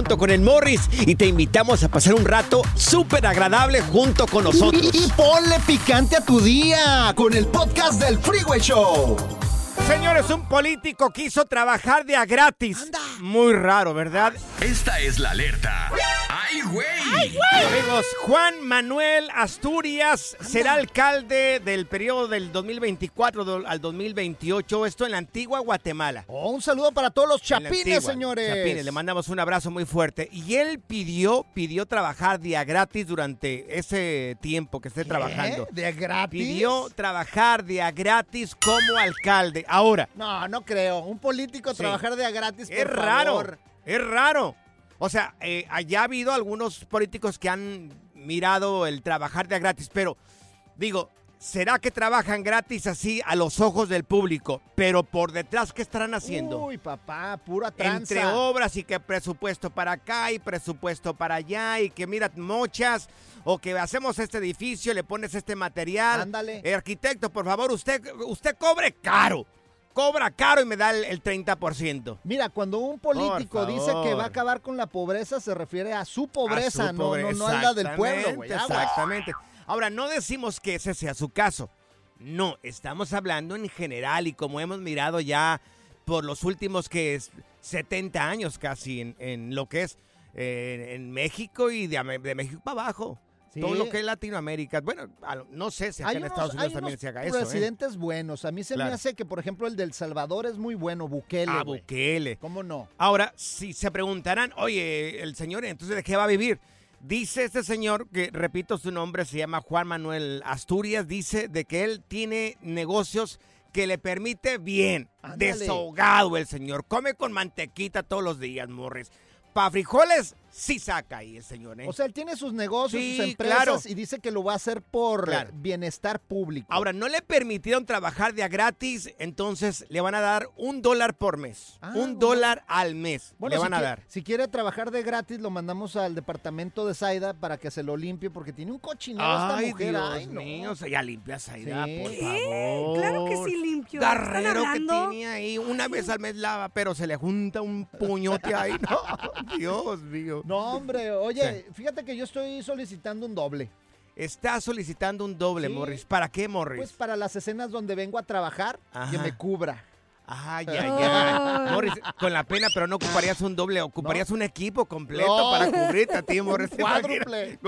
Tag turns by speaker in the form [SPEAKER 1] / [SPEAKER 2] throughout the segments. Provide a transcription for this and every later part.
[SPEAKER 1] junto con el Morris y te invitamos a pasar un rato súper agradable junto con nosotros.
[SPEAKER 2] Y, y ponle picante a tu día con el podcast del Freeway Show.
[SPEAKER 1] Señores, un político quiso trabajar de a gratis. Muy raro, ¿verdad?
[SPEAKER 3] Esta es la alerta. ¡Ay, güey!
[SPEAKER 1] Amigos, Juan Manuel Asturias será alcalde del periodo del 2024 do- al 2028. Esto en la antigua Guatemala.
[SPEAKER 2] Oh, un saludo para todos los chapines,
[SPEAKER 1] antigua,
[SPEAKER 2] señores.
[SPEAKER 1] Chapines, le mandamos un abrazo muy fuerte. Y él pidió, pidió trabajar día gratis durante ese tiempo que esté trabajando.
[SPEAKER 2] ¿De gratis?
[SPEAKER 1] Pidió trabajar día gratis como alcalde. Ahora,
[SPEAKER 2] No, no creo. Un político
[SPEAKER 1] Sí.
[SPEAKER 2] trabajar de a gratis, por
[SPEAKER 1] es raro,
[SPEAKER 2] favor.
[SPEAKER 1] es raro. O sea, eh, allá ha habido algunos políticos que han mirado el trabajar de a gratis, pero digo, ¿será que trabajan gratis así a los ojos del público? Pero por detrás, ¿qué estarán haciendo?
[SPEAKER 2] Uy, papá, pura tranza.
[SPEAKER 1] Entre obras y que presupuesto para acá y presupuesto para allá y que mira mochas o que hacemos este edificio, le pones este material.
[SPEAKER 2] Ándale.
[SPEAKER 1] Eh, arquitecto, por favor, usted, usted cobre caro. Cobra caro y me da el, el 30%.
[SPEAKER 2] Mira, cuando un político dice que va a acabar con la pobreza, se refiere a su pobreza,
[SPEAKER 1] A su
[SPEAKER 2] no,
[SPEAKER 1] pobre-
[SPEAKER 2] no, no a la del pueblo, güey.
[SPEAKER 1] Exactamente. Ahora, no decimos que ese sea su caso. No, estamos hablando en general y como hemos mirado ya por los últimos que es 70 años casi en, en lo que es eh, en México y de México para abajo.
[SPEAKER 2] Sí.
[SPEAKER 1] Todo lo que es Latinoamérica. Bueno, no sé si acá
[SPEAKER 2] Hay
[SPEAKER 1] en
[SPEAKER 2] unos,
[SPEAKER 1] Estados Unidos también se haga eso. ¿eh?
[SPEAKER 2] presidentes buenos. A mí se
[SPEAKER 1] Claro.
[SPEAKER 2] me hace que, por ejemplo, el del Salvador es muy bueno, Bukele.
[SPEAKER 1] A
[SPEAKER 2] güey.
[SPEAKER 1] Bukele.
[SPEAKER 2] ¿Cómo no?
[SPEAKER 1] Ahora, si se preguntarán, oye, el señor, entonces, ¿de qué va a vivir? Dice este señor, que repito su nombre, se llama Juan Manuel Asturias, dice de que él tiene negocios que le permite bien,
[SPEAKER 2] Ándale.
[SPEAKER 1] desahogado el señor, come con mantequita todos los días, Morris. Pa' frijoles, sí saca ahí el señor, ¿eh?
[SPEAKER 2] O sea, él tiene sus negocios,
[SPEAKER 1] Sí,
[SPEAKER 2] sus empresas
[SPEAKER 1] claro.
[SPEAKER 2] y dice que lo va a hacer por
[SPEAKER 1] Claro.
[SPEAKER 2] bienestar público.
[SPEAKER 1] Ahora, no le permitieron trabajar de a gratis, entonces le van a dar un dólar por mes.
[SPEAKER 2] Ah,
[SPEAKER 1] un
[SPEAKER 2] bueno.
[SPEAKER 1] dólar al mes
[SPEAKER 2] bueno,
[SPEAKER 1] le
[SPEAKER 2] si
[SPEAKER 1] van a dar.
[SPEAKER 2] Si quiere trabajar de gratis, lo mandamos al departamento de Saida para que se lo limpie porque tiene un cochinero esta
[SPEAKER 1] Ay,
[SPEAKER 2] mujer.
[SPEAKER 1] Dios
[SPEAKER 2] Ay, no.
[SPEAKER 1] mío, o sea, ya limpias Aida,
[SPEAKER 2] Sí.
[SPEAKER 1] por
[SPEAKER 2] ¿Qué?
[SPEAKER 1] favor.
[SPEAKER 4] Claro que sí limpio. ¿Están
[SPEAKER 1] Garrero que tiene ahí, una vez al mes lava, pero se le junta un puñote ahí. No, Dios mío.
[SPEAKER 2] No, hombre, oye, fíjate que yo estoy solicitando un doble.
[SPEAKER 1] Está solicitando un doble,
[SPEAKER 2] Sí.
[SPEAKER 1] Morris. ¿Para qué, Morris?
[SPEAKER 2] Pues para las escenas donde vengo a trabajar, que
[SPEAKER 1] Ajá.
[SPEAKER 2] me cubra.
[SPEAKER 1] Ay, ay, ay. Morris, con la pena, pero no ocuparías un doble, ocuparías un equipo completo
[SPEAKER 2] No.
[SPEAKER 1] para cubrirte a ti, Morris.
[SPEAKER 2] Cuádruple.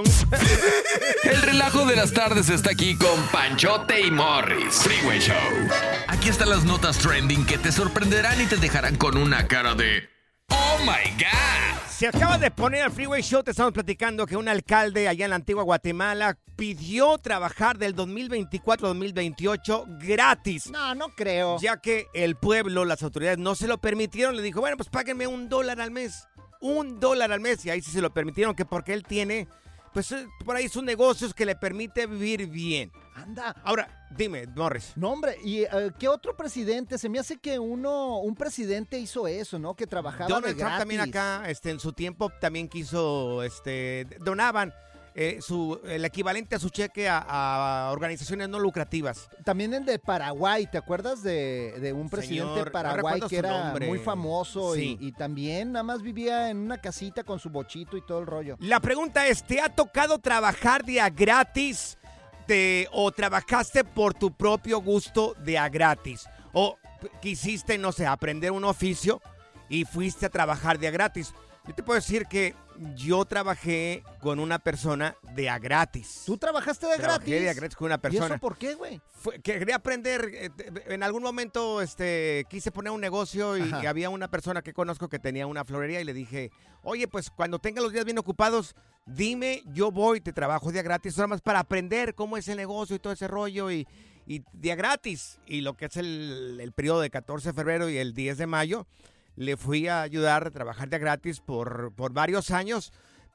[SPEAKER 3] El relajo de las tardes está aquí con Panchote y Morris. Freeway Show. Aquí están las notas trending que te sorprenderán y te dejarán con una cara de ¡Oh my God!
[SPEAKER 1] Si acabas de poner al Freeway Show, te estamos platicando que un alcalde allá en la antigua Guatemala pidió trabajar del 2024-2028 gratis.
[SPEAKER 2] No, no creo.
[SPEAKER 1] Ya que el pueblo, las autoridades no se lo permitieron, le dijo, bueno, pues páguenme un dólar al mes. Un dólar al mes. Y ahí sí se lo permitieron, que porque él tiene, pues eh, por ahí sus negocios que le permite vivir bien.
[SPEAKER 2] Anda.
[SPEAKER 1] Ahora, dime, Morris.
[SPEAKER 2] No, hombre, ¿y eh, qué otro presidente? Se me hace que uno, un presidente hizo eso, ¿no? Que trabajaba de
[SPEAKER 1] Donald Trump
[SPEAKER 2] gratis.
[SPEAKER 1] también acá, este, en su tiempo también quiso, este, donaban eh, su, el equivalente a su cheque a, a organizaciones no lucrativas.
[SPEAKER 2] También el de Paraguay, ¿te acuerdas de, de un presidente
[SPEAKER 1] Señor,
[SPEAKER 2] de
[SPEAKER 1] no
[SPEAKER 2] Paraguay que era
[SPEAKER 1] nombre.
[SPEAKER 2] muy famoso
[SPEAKER 1] Sí.
[SPEAKER 2] y, y también nada más vivía en una casita con su bochito y todo el rollo?
[SPEAKER 1] La pregunta es, ¿te ha tocado trabajar de a gratis de- o trabajaste por tu propio gusto de a gratis? ¿O quisiste, no sé, aprender un oficio y fuiste a trabajar de a gratis? Yo te puedo decir que yo trabajé con una persona de a gratis.
[SPEAKER 2] ¿Tú trabajaste de
[SPEAKER 1] Trabajé
[SPEAKER 2] gratis?
[SPEAKER 1] de a gratis con una
[SPEAKER 2] ¿Y
[SPEAKER 1] persona.
[SPEAKER 2] eso por qué, güey?
[SPEAKER 1] Fue- quería aprender, eh, te- en algún momento este, quise poner un negocio y,
[SPEAKER 2] Ajá.
[SPEAKER 1] y había una persona que conozco que tenía una florería y le dije, oye, pues cuando tenga los días bien ocupados, dime, yo voy, te trabajo día gratis, nada más para aprender cómo es el negocio y todo ese rollo y, y día gratis. Y lo que es el, el periodo de 14 de febrero y el 10 de mayo, le fui a ayudar a trabajar día gratis por, por varios años.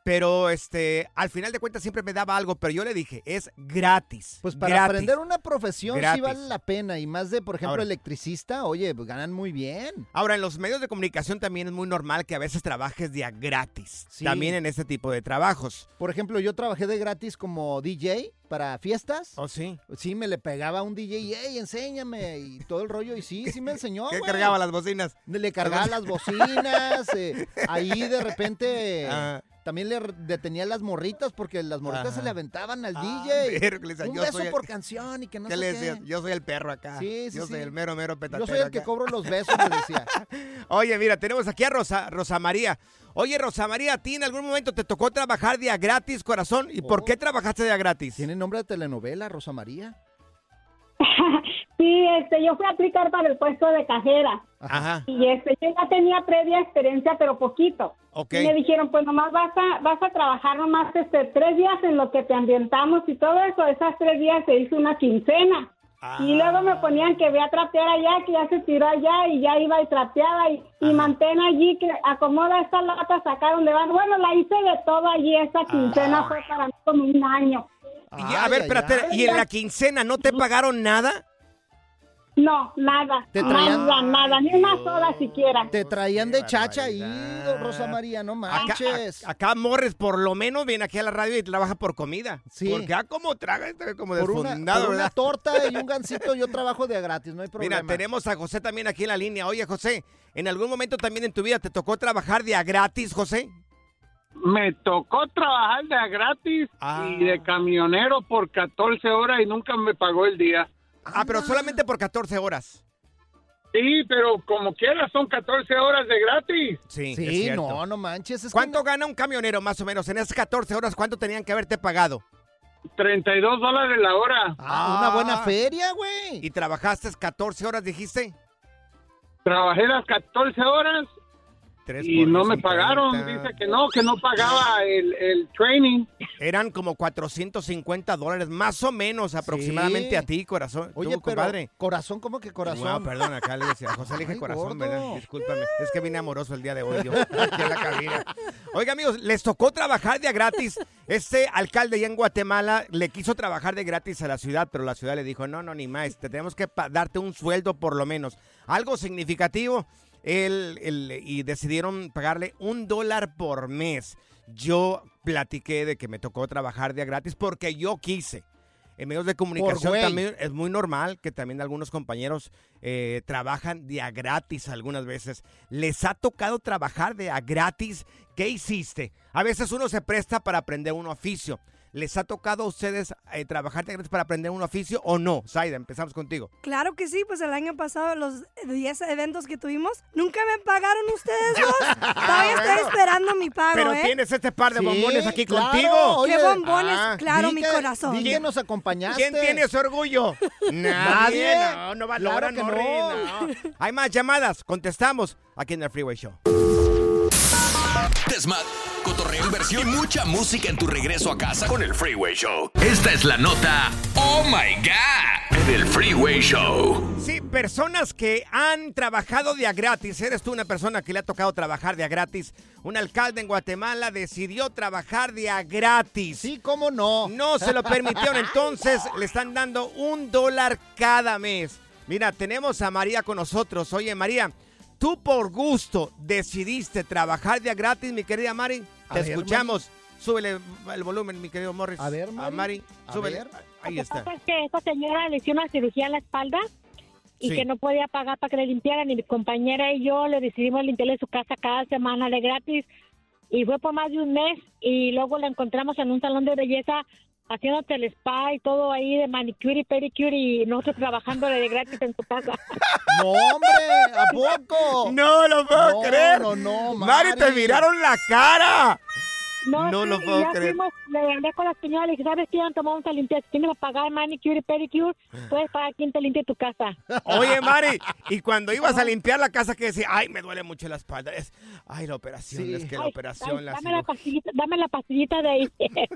[SPEAKER 1] Pero este, al final de cuentas siempre me daba algo, pero yo le dije, es gratis.
[SPEAKER 2] Pues para
[SPEAKER 1] gratis.
[SPEAKER 2] aprender una profesión
[SPEAKER 1] Gratis.
[SPEAKER 2] sí vale la pena. Y más de, por ejemplo,
[SPEAKER 1] Ahora.
[SPEAKER 2] electricista, oye, pues ganan muy bien.
[SPEAKER 1] Ahora, en los medios de comunicación también es muy normal que a veces trabajes día gratis.
[SPEAKER 2] Sí.
[SPEAKER 1] También en este tipo de trabajos.
[SPEAKER 2] Por ejemplo, yo trabajé de gratis como DJ para fiestas.
[SPEAKER 1] ¿Oh, sí?
[SPEAKER 2] Sí, me le pegaba a un DJ y, hey, enséñame, y todo el rollo. Y sí, sí me enseñó,
[SPEAKER 1] ¿Qué cargaba las bocinas?
[SPEAKER 2] Le cargaba las bocinas, eh, ahí de repente
[SPEAKER 1] Ah.
[SPEAKER 2] También le detenía las morritas porque las morritas
[SPEAKER 1] Ajá.
[SPEAKER 2] se le aventaban al
[SPEAKER 1] Ah,
[SPEAKER 2] DJ. Un
[SPEAKER 1] yo
[SPEAKER 2] beso
[SPEAKER 1] soy el-
[SPEAKER 2] por canción y que no
[SPEAKER 1] ¿Qué
[SPEAKER 2] sé
[SPEAKER 1] le
[SPEAKER 2] qué.
[SPEAKER 1] decías? Yo soy el perro acá.
[SPEAKER 2] Sí, sí,
[SPEAKER 1] Yo soy
[SPEAKER 2] sí.
[SPEAKER 1] el mero, mero petatero
[SPEAKER 2] Yo soy el que
[SPEAKER 1] acá.
[SPEAKER 2] cobro los besos, me decía.
[SPEAKER 1] Oye, mira, tenemos aquí a Rosa, Rosa María. Oye, Rosa María, ¿a ti en algún momento te tocó trabajar día gratis, corazón? ¿Y por
[SPEAKER 2] Oh.
[SPEAKER 1] qué trabajaste día gratis?
[SPEAKER 2] ¿Tiene nombre de telenovela, Rosa María?
[SPEAKER 4] Sí, este, yo fui a aplicar para el puesto de cajera
[SPEAKER 1] Ajá,
[SPEAKER 4] y este, yo ya tenía previa experiencia, pero poquito.
[SPEAKER 1] ok.
[SPEAKER 4] Y me dijeron, pues nomás vas a, vas a trabajar nomás este, tres días en lo que te ambientamos y todo eso. Esas tres días se hizo una quincena.
[SPEAKER 1] Ah.
[SPEAKER 4] Y luego me ponían que ve a trapear allá, que ya se tiró allá y ya iba y trapeaba y, y mantén allí, que acomoda estas latas acá donde van. Bueno, la hice de todo allí, esa quincena fue para mí como un año.
[SPEAKER 1] Y, a ver, espérate,
[SPEAKER 2] ay.
[SPEAKER 1] ¿y en la quincena no te pagaron nada?
[SPEAKER 4] No, nada,
[SPEAKER 2] Te traían-
[SPEAKER 4] nada, nada, ni una sola siquiera.
[SPEAKER 2] Te traían de chacha ahí. Rosa María, no
[SPEAKER 1] Acá,
[SPEAKER 2] manches.
[SPEAKER 1] a- acá Morris por lo menos viene aquí a la radio y trabaja por comida.
[SPEAKER 2] Sí.
[SPEAKER 1] Porque ah, como traga, está como
[SPEAKER 2] por una, por una
[SPEAKER 1] ¿verdad?
[SPEAKER 2] torta y un gancito yo trabajo de gratis, no hay problema.
[SPEAKER 1] Mira, tenemos a José también aquí en la línea. Oye, José, ¿en algún momento también en tu vida te tocó trabajar día gratis, José?
[SPEAKER 5] Me tocó trabajar de a gratis
[SPEAKER 1] Ah.
[SPEAKER 5] y de camionero por 14 horas y nunca me pagó el día.
[SPEAKER 1] Ah, pero solamente por 14 horas.
[SPEAKER 5] Sí, pero como quiera son 14 horas de gratis.
[SPEAKER 1] Sí, es
[SPEAKER 2] Sí,
[SPEAKER 1] cierto.
[SPEAKER 2] no, no manches. Es que
[SPEAKER 1] ¿Cuánto gana un camionero más o menos? En esas 14 horas, ¿cuánto tenían que haberte pagado?
[SPEAKER 5] 32 dólares la hora.
[SPEAKER 2] Ah, una buena
[SPEAKER 1] Ah.
[SPEAKER 2] feria, güey.
[SPEAKER 1] ¿Y trabajaste 14 horas, dijiste?
[SPEAKER 5] Trabajé las 14 horas
[SPEAKER 1] Tres
[SPEAKER 5] y no me pagaron.
[SPEAKER 1] 30.
[SPEAKER 5] Dice que no, que no pagaba el, el training.
[SPEAKER 1] Eran como 450 dólares, más o menos aproximadamente
[SPEAKER 2] Sí.
[SPEAKER 1] a ti, corazón.
[SPEAKER 2] Oye,
[SPEAKER 1] Tú,
[SPEAKER 2] pero
[SPEAKER 1] compadre.
[SPEAKER 2] corazón, ¿cómo que corazón?
[SPEAKER 1] Wow, perdón, acá le decía, José le dije
[SPEAKER 2] Ay,
[SPEAKER 1] corazón,
[SPEAKER 2] gordo.
[SPEAKER 1] ¿verdad? Discúlpame, es que vine amoroso el día de hoy yo, aquí en la cabina. Oiga, amigos, les tocó trabajar de a gratis. Este alcalde allá en Guatemala le quiso trabajar de gratis a la ciudad, pero la ciudad le dijo, no, no, ni más, te tenemos que darte un sueldo por lo menos. Algo significativo, y decidieron pagarle un dólar por mes. Yo platiqué de que me tocó trabajar de a gratis porque yo quise. En medios de comunicación también es muy normal que también algunos compañeros eh, trabajan de a gratis algunas veces. ¿Les ha tocado trabajar de a gratis? ¿Qué hiciste? A veces uno se presta para aprender un oficio. ¿Les ha tocado a ustedes eh, trabajar de gratis para aprender un oficio o no? Zaida, empezamos contigo.
[SPEAKER 6] Claro que sí, pues el año pasado los 10 eventos que tuvimos, nunca me pagaron ustedes dos. Todavía estoy esperando mi pago,
[SPEAKER 1] Pero
[SPEAKER 6] ¿eh?
[SPEAKER 1] tienes este par de
[SPEAKER 2] Sí,
[SPEAKER 1] bombones aquí
[SPEAKER 2] claro,
[SPEAKER 1] contigo.
[SPEAKER 2] oye,
[SPEAKER 6] ¡Qué bombones!
[SPEAKER 1] ah,
[SPEAKER 6] claro, mi
[SPEAKER 2] que-
[SPEAKER 6] corazón.
[SPEAKER 2] que nos acompañaste.
[SPEAKER 1] ¿Quién tiene ese orgullo?
[SPEAKER 2] Nadie.
[SPEAKER 1] No, no va
[SPEAKER 2] Claro que
[SPEAKER 1] Norris,
[SPEAKER 2] no.
[SPEAKER 1] no. Hay más llamadas. Contestamos aquí en el Freeway Show.
[SPEAKER 3] Desmad, cotorreo, inversión y mucha música en tu regreso a casa con el Freeway Show. Esta es la nota Oh My God en el Freeway Show.
[SPEAKER 1] Sí, personas que han trabajado de a gratis. ¿Eres tú una persona que le ha tocado trabajar de a gratis? Un alcalde en Guatemala decidió trabajar de a gratis.
[SPEAKER 2] Sí, cómo no.
[SPEAKER 1] No se lo permitieron, entonces le están dando un dólar cada mes. Mira, tenemos a María con nosotros. Oye, María, tú por gusto decidiste trabajar de a gratis, mi querida Mari.
[SPEAKER 2] A
[SPEAKER 1] Te
[SPEAKER 2] ver,
[SPEAKER 1] escuchamos. Súbele el volumen, mi querido Morris.
[SPEAKER 2] A ver, Mari.
[SPEAKER 1] Mari,
[SPEAKER 2] A
[SPEAKER 1] súbele.
[SPEAKER 2] ver.
[SPEAKER 1] Ahí
[SPEAKER 4] Lo que
[SPEAKER 1] está.
[SPEAKER 4] pasa es que esta señora le hicieron una cirugía en la espalda y
[SPEAKER 1] Sí.
[SPEAKER 4] que no podía pagar para que le limpiaran. Y mi compañera y yo le decidimos limpiarle su casa cada semana de gratis. Y fue por más de un mes. Y luego la encontramos en un salón de belleza haciéndote el spa y todo ahí de manicure y pedicure. Y nosotros trabajando de gratis en su casa.
[SPEAKER 2] No, hombre, ¿a poco?
[SPEAKER 1] No lo puedo
[SPEAKER 2] No,
[SPEAKER 1] creer.
[SPEAKER 2] no, no,
[SPEAKER 1] Mari, te miraron la cara.
[SPEAKER 4] No,
[SPEAKER 1] No
[SPEAKER 4] sí,
[SPEAKER 1] lo puedo
[SPEAKER 4] ya
[SPEAKER 1] creer.
[SPEAKER 4] fuimos, le hablé con la señora y le dije, ¿sabes qué? Antes vamos a limpiar. Si tienes que pagar manicure y pedicure, puedes pagar quien te limpie tu casa.
[SPEAKER 1] Oye, Mari, y cuando ibas a limpiar la casa, que decía, ay, me duele mucho la espalda. Es, ay, la operación,
[SPEAKER 2] Sí.
[SPEAKER 1] es que la
[SPEAKER 4] Ay,
[SPEAKER 1] operación,
[SPEAKER 4] ay,
[SPEAKER 1] la
[SPEAKER 4] dame, la pastillita, dame la pastillita de ahí.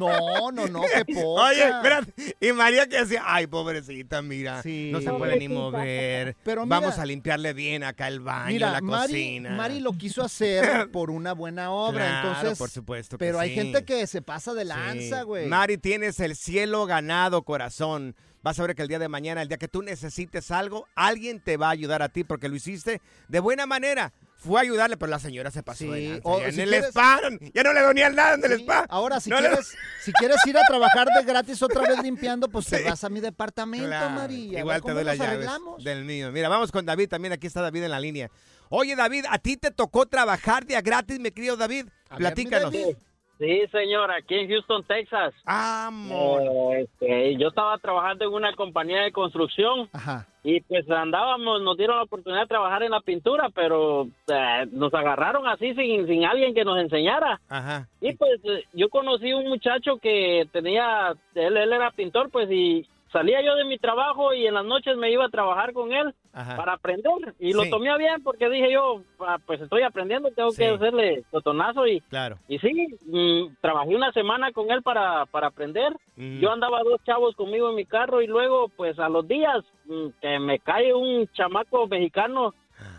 [SPEAKER 2] No, no, no, qué poca.
[SPEAKER 1] Oye, espérate. Y María que decía, ay, pobrecita, mira,
[SPEAKER 2] Sí.
[SPEAKER 1] no se puede ni mover.
[SPEAKER 2] Pero mira-
[SPEAKER 1] Vamos a limpiarle bien acá el baño,
[SPEAKER 2] Mira,
[SPEAKER 1] la
[SPEAKER 2] Mari,
[SPEAKER 1] cocina.
[SPEAKER 2] Mari lo quiso hacer por una buena obra,
[SPEAKER 1] Claro,
[SPEAKER 2] entonces.
[SPEAKER 1] por supuesto que
[SPEAKER 2] Pero hay gente que se pasa de lanza, güey.
[SPEAKER 1] Mari, tienes el cielo ganado, corazón. Vas a ver que el día de mañana, el día que tú necesites algo, alguien te va a ayudar a ti porque lo hiciste de buena manera. Fue a ayudarle, pero la señora se pasó
[SPEAKER 2] Sí,
[SPEAKER 1] de lanza.
[SPEAKER 2] o
[SPEAKER 1] Ya
[SPEAKER 2] si
[SPEAKER 1] en el spa, ya no le donía nada en el spa.
[SPEAKER 2] Ahora, si
[SPEAKER 1] No le-
[SPEAKER 2] quieres, si quieres ir a trabajar de gratis otra vez limpiando, pues te vas a mi departamento,
[SPEAKER 1] Claro,
[SPEAKER 2] Mari. a ver
[SPEAKER 1] Igual te doy las llaves
[SPEAKER 2] arreglamos.
[SPEAKER 1] del mío. Mira, vamos con David también. Aquí está David en la línea. Oye, David, ¿a ti te tocó trabajar de a gratis, mi querido David? Platícanos.
[SPEAKER 7] Sí, señor, aquí en Houston, Texas.
[SPEAKER 1] Amor.
[SPEAKER 7] Eh, este, yo estaba trabajando en una compañía de construcción
[SPEAKER 2] Ajá.
[SPEAKER 7] y pues andábamos, nos dieron la oportunidad de trabajar en la pintura, pero eh, nos agarraron así sin, sin alguien que nos enseñara.
[SPEAKER 1] Ajá.
[SPEAKER 7] Y pues eh, yo conocí un muchacho que tenía, él, él era pintor, pues y salía yo de mi trabajo y en las noches me iba a trabajar con él
[SPEAKER 1] Ajá.
[SPEAKER 7] para aprender. Y lo tomé bien porque dije yo, "Ah, pues estoy aprendiendo, tengo
[SPEAKER 1] Sí.
[SPEAKER 7] que hacerle totonazo y
[SPEAKER 1] Claro.
[SPEAKER 7] y sí, mm, trabajé una semana con él para, para aprender.
[SPEAKER 1] Mm.
[SPEAKER 7] Yo andaba dos chavos conmigo en mi carro y luego, pues a los días, mm, que me cae un chamaco mexicano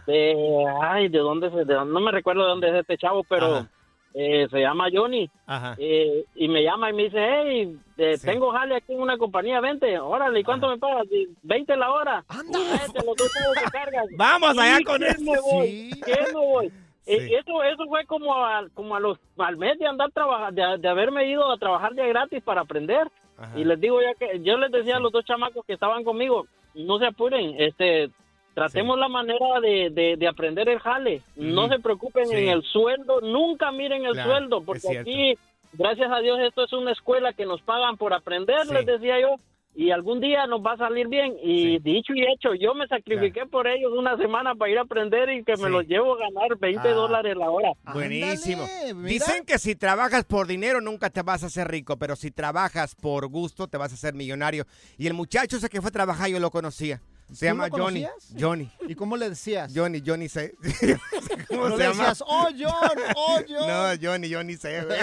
[SPEAKER 7] de, ay, ¿de dónde, se, de dónde- no me recuerdo de dónde es este chavo, pero
[SPEAKER 1] Ajá.
[SPEAKER 7] Eh, se llama Johnny.
[SPEAKER 1] Ajá.
[SPEAKER 7] Eh, y me llama y me dice, hey, eh,
[SPEAKER 1] Sí.
[SPEAKER 7] tengo jale aquí en una compañía, 20, órale, ¿y cuánto me pagas? Y 20 la hora.
[SPEAKER 2] Anda.
[SPEAKER 7] Tráete los dos chavos que cargas.
[SPEAKER 1] Vamos allá
[SPEAKER 7] ¿Y
[SPEAKER 1] con eso.
[SPEAKER 7] me voy?
[SPEAKER 2] Sí.
[SPEAKER 7] ¿Qué me voy?
[SPEAKER 1] Sí.
[SPEAKER 7] Eh, eso eso fue como a, como a los al mes de andar trabajando de, de haberme ido a trabajar de gratis para aprender
[SPEAKER 1] Ajá.
[SPEAKER 7] y les digo ya que yo les decía a los dos chamacos que estaban conmigo no se apuren este tratemos la manera de, de, de aprender el jale no se preocupen
[SPEAKER 1] Sí.
[SPEAKER 7] en el sueldo nunca miren el
[SPEAKER 1] Claro,
[SPEAKER 7] sueldo porque aquí gracias a Dios esto es una escuela que nos pagan por aprender
[SPEAKER 1] Sí.
[SPEAKER 7] les decía yo y algún día nos va a salir bien y
[SPEAKER 1] Sí.
[SPEAKER 7] dicho y hecho yo me sacrifiqué por ellos una semana para ir a aprender y que
[SPEAKER 1] Sí.
[SPEAKER 7] me los llevo a ganar 20
[SPEAKER 1] Ah.
[SPEAKER 7] dólares la hora
[SPEAKER 1] Buenísimo.
[SPEAKER 2] Ándale.
[SPEAKER 1] Dicen que si trabajas por dinero nunca te vas a hacer rico, pero si trabajas por gusto te vas a hacer millonario. Y el muchacho ese que fue a trabajar yo lo conocía. Se
[SPEAKER 2] ¿Tú
[SPEAKER 1] llama
[SPEAKER 2] lo
[SPEAKER 1] Johnny. Johnny.
[SPEAKER 2] ¿Y cómo le decías?
[SPEAKER 1] Johnny, Johnny sé. ¿Cómo
[SPEAKER 2] no
[SPEAKER 1] se
[SPEAKER 2] le
[SPEAKER 1] llama?
[SPEAKER 2] decías, oh, John, oh, John.
[SPEAKER 1] No, Johnny, Johnny güey.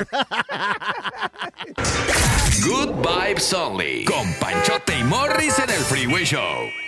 [SPEAKER 3] Good Vibes Only. Con Panchote y Morris en el Freeway Show.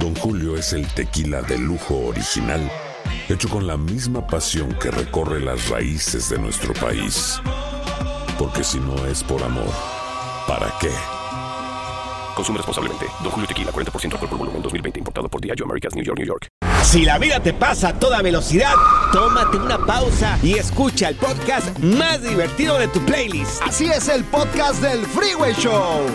[SPEAKER 8] Don Julio es el tequila de lujo original, hecho con la misma pasión que recorre las raíces de nuestro país. Porque si no es por amor, ¿para qué?
[SPEAKER 9] Consume responsablemente. Don Julio Tequila, 40% alcohol por volumen, 2020. Importado por Diageo Americas, New York, New York.
[SPEAKER 1] Si la vida te pasa a toda velocidad, tómate una pausa y escucha el podcast más divertido de tu playlist.
[SPEAKER 2] Así es el podcast del Freeway Show.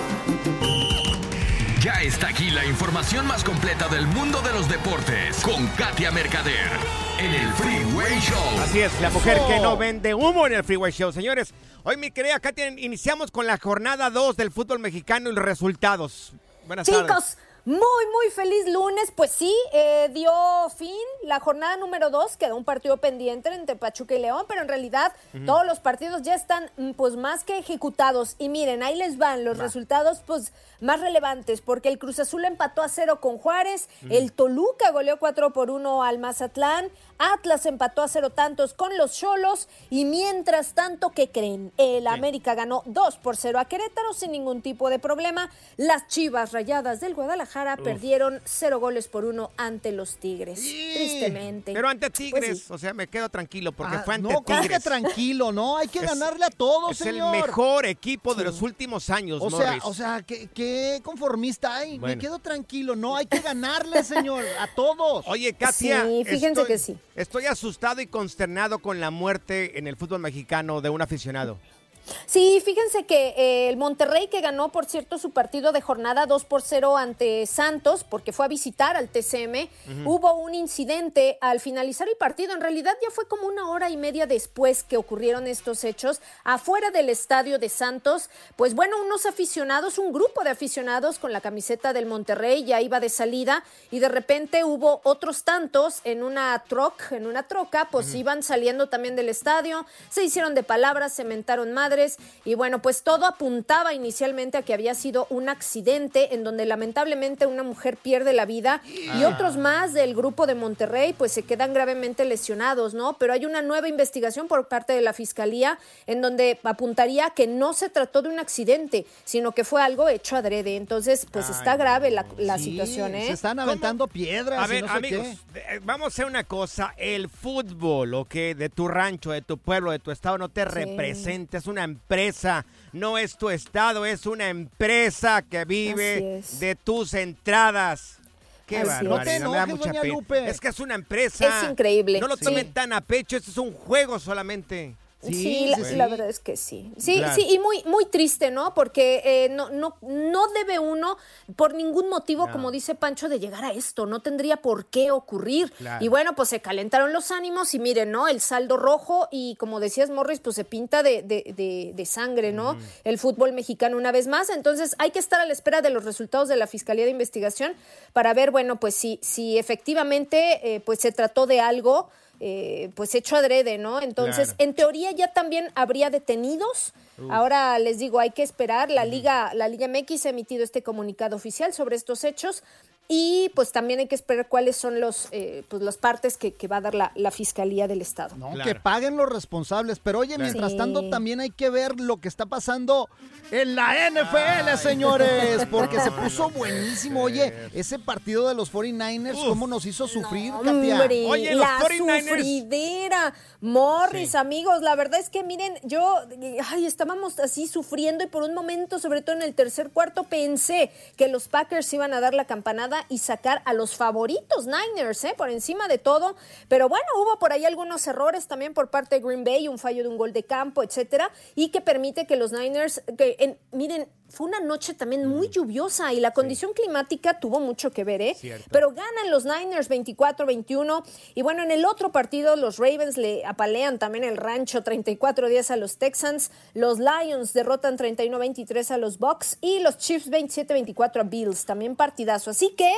[SPEAKER 3] Ya está aquí la información más completa del mundo de los deportes con Katia Mercader en el Freeway Show.
[SPEAKER 1] Así es, la mujer que no vende humo en el Freeway Show. Señores, hoy mi querida Katia, iniciamos con la jornada 2 del fútbol mexicano y los resultados. Buenas tardes.
[SPEAKER 10] Chicos, muy, muy feliz lunes. Pues sí, eh, dio fin la jornada número dos. Quedó un partido pendiente entre Pachuca y León, pero en realidad todos los partidos ya están mm, pues más que ejecutados. Y miren, ahí les van los resultados pues más relevantes, porque el Cruz Azul empató a cero con Juárez, el Toluca goleó 4 por 1 al Mazatlán, Atlas empató a cero tantos con los Cholos y mientras tanto, ¿qué creen? El América ganó 2 por 0 a Querétaro sin ningún tipo de problema. Las Chivas Rayadas del Guadalajara
[SPEAKER 1] Uf.
[SPEAKER 10] perdieron 0 goles por 1 ante los Tigres. Tristemente.
[SPEAKER 1] Pero ante
[SPEAKER 10] Pues
[SPEAKER 1] Tigres,
[SPEAKER 10] sí.
[SPEAKER 1] o sea, me quedo tranquilo porque
[SPEAKER 2] Ah,
[SPEAKER 1] fue ante
[SPEAKER 2] no, tranquilo, ¿no? Hay que
[SPEAKER 1] Es-
[SPEAKER 2] ganarle a todos,
[SPEAKER 1] Es
[SPEAKER 2] señor.
[SPEAKER 1] el mejor equipo de los últimos años,
[SPEAKER 2] O sea, o sea, ¿qué, qué conformista hay?
[SPEAKER 1] Bueno.
[SPEAKER 2] Me quedo tranquilo, no, hay que ganarle, señor, a todos.
[SPEAKER 1] Oye, Katia,
[SPEAKER 10] Sí, fíjense
[SPEAKER 1] estoy,
[SPEAKER 10] que sí.
[SPEAKER 1] Estoy asustado y consternado con la muerte en el fútbol mexicano de un aficionado.
[SPEAKER 10] Sí, fíjense que eh, el Monterrey que ganó, por cierto, su partido de jornada 2 por 0 ante Santos, porque fue a visitar al TCM, hubo un incidente al finalizar el partido. En realidad ya fue como una hora y media después que ocurrieron estos hechos, afuera del estadio de Santos. Pues bueno, unos aficionados, un grupo de aficionados con la camiseta del Monterrey ya iba de salida y de repente hubo otros tantos en una troc, en una troca, pues iban saliendo también del estadio, se hicieron de palabras, se mentaron madres y bueno, pues todo apuntaba inicialmente a que había sido un accidente en donde lamentablemente una mujer pierde la vida y
[SPEAKER 11] Ah.
[SPEAKER 10] otros más del grupo de Monterrey pues se quedan gravemente lesionados, ¿no? Pero hay una nueva investigación por parte de la fiscalía en donde apuntaría que no se trató de un accidente, sino que fue algo hecho adrede. Entonces, pues está grave la, la
[SPEAKER 2] Sí,
[SPEAKER 10] situación, ¿eh?
[SPEAKER 2] Se están aventando piedras
[SPEAKER 1] A
[SPEAKER 2] y
[SPEAKER 1] ver,
[SPEAKER 2] no sé
[SPEAKER 1] amigos,
[SPEAKER 2] qué.
[SPEAKER 1] eh, vamos a hacer una cosa. El fútbol, ¿ok? De tu rancho, de tu pueblo, de tu estado, no te representa. Es una empresa. No es tu estado, es una empresa que vive de tus entradas. Qué
[SPEAKER 10] Así es.
[SPEAKER 1] barbaridad,
[SPEAKER 10] No te
[SPEAKER 1] me da
[SPEAKER 2] enojes,
[SPEAKER 1] mucha
[SPEAKER 2] doña
[SPEAKER 1] pena.
[SPEAKER 2] Lupe.
[SPEAKER 1] Es que es una empresa.
[SPEAKER 10] Es increíble,
[SPEAKER 1] No lo
[SPEAKER 10] sí.
[SPEAKER 1] tomen tan a pecho, esto es un juego solamente.
[SPEAKER 10] Sí, la, la verdad es que sí. Sí,
[SPEAKER 1] Claro.
[SPEAKER 10] sí, y muy, muy triste, ¿no? Porque eh, no, no, no debe uno, por ningún motivo,
[SPEAKER 11] No.
[SPEAKER 10] como dice Pancho, de llegar a esto. No tendría por qué ocurrir.
[SPEAKER 11] Claro.
[SPEAKER 10] Y bueno, pues se calentaron los ánimos y miren, ¿no? El saldo rojo y como decías, Morris, pues se pinta de, de- de- de sangre, ¿no? El fútbol mexicano una vez más. Entonces hay que estar a la espera de los resultados de la Fiscalía de Investigación para ver, bueno, pues si, si efectivamente eh, pues se trató de algo. Eh, pues hecho adrede, ¿no? Entonces,
[SPEAKER 11] Claro.
[SPEAKER 10] en teoría ya también habría detenidos. Ahora les digo, hay que esperar. La Liga, la Liga MX ha emitido este comunicado oficial sobre estos hechos. Y pues también hay que esperar cuáles son los, eh, pues, las partes que, que va a dar la, la Fiscalía del Estado.
[SPEAKER 2] No, que paguen los responsables. Pero oye,
[SPEAKER 10] Claro.
[SPEAKER 2] mientras
[SPEAKER 10] Sí.
[SPEAKER 2] tanto también hay que ver lo que está pasando en la NFL, señores, porque se puso buenísimo. Oye, ese partido de los 49ers, ¿cómo nos hizo sufrir, Katia?
[SPEAKER 10] Hombre, la sufridera. Morris, amigos, la verdad es que miren, yo, ay, estábamos así sufriendo y por un momento, sobre todo en el tercer cuarto, pensé que los Packers iban a dar la campanada y sacar a los favoritos Niners, ¿eh? Por encima de todo. Pero bueno, hubo por ahí algunos errores también por parte de Green Bay, un fallo de un gol de campo, etcétera, y que permite que los Niners, que, en- miren, fue una noche también muy lluviosa y la condición climática tuvo mucho que ver, ¿eh?
[SPEAKER 11] Cierto.
[SPEAKER 10] Pero ganan los Niners 24-21. Y bueno, en el otro partido, los Ravens le apalean también el rancho 34-10 a los Texans. Los Lions derrotan 31-23 a los Bucks. Y los Chiefs 27-24 a Bills. También partidazo. Así que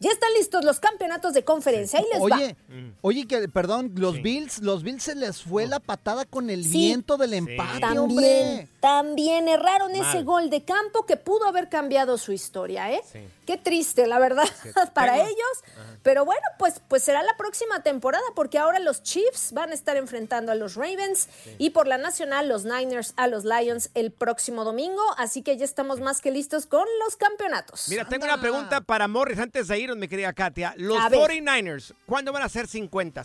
[SPEAKER 10] ya están listos los campeonatos de conferencia. Ahí les
[SPEAKER 2] Oye,
[SPEAKER 10] va.
[SPEAKER 2] oye, que, perdón, los Bills, los Bills se les fue la patada con el
[SPEAKER 10] Sí.
[SPEAKER 2] viento del empate,
[SPEAKER 10] También.
[SPEAKER 2] hombre.
[SPEAKER 10] también erraron ese gol de campo que pudo haber cambiado su historia, ¿eh?
[SPEAKER 11] Sí.
[SPEAKER 10] Qué triste, la verdad, para
[SPEAKER 11] Tengo-
[SPEAKER 10] ellos. Pero bueno, pues, pues será la próxima temporada porque ahora los Chiefs van a estar enfrentando a los Ravens y por la nacional los Niners a los Lions el próximo domingo. Así que ya estamos más que listos con los campeonatos.
[SPEAKER 1] Mira, tengo una pregunta para Morris antes de mi querida Katia. Los
[SPEAKER 10] A ver.
[SPEAKER 1] 49ers, ¿cuándo van a ser 50?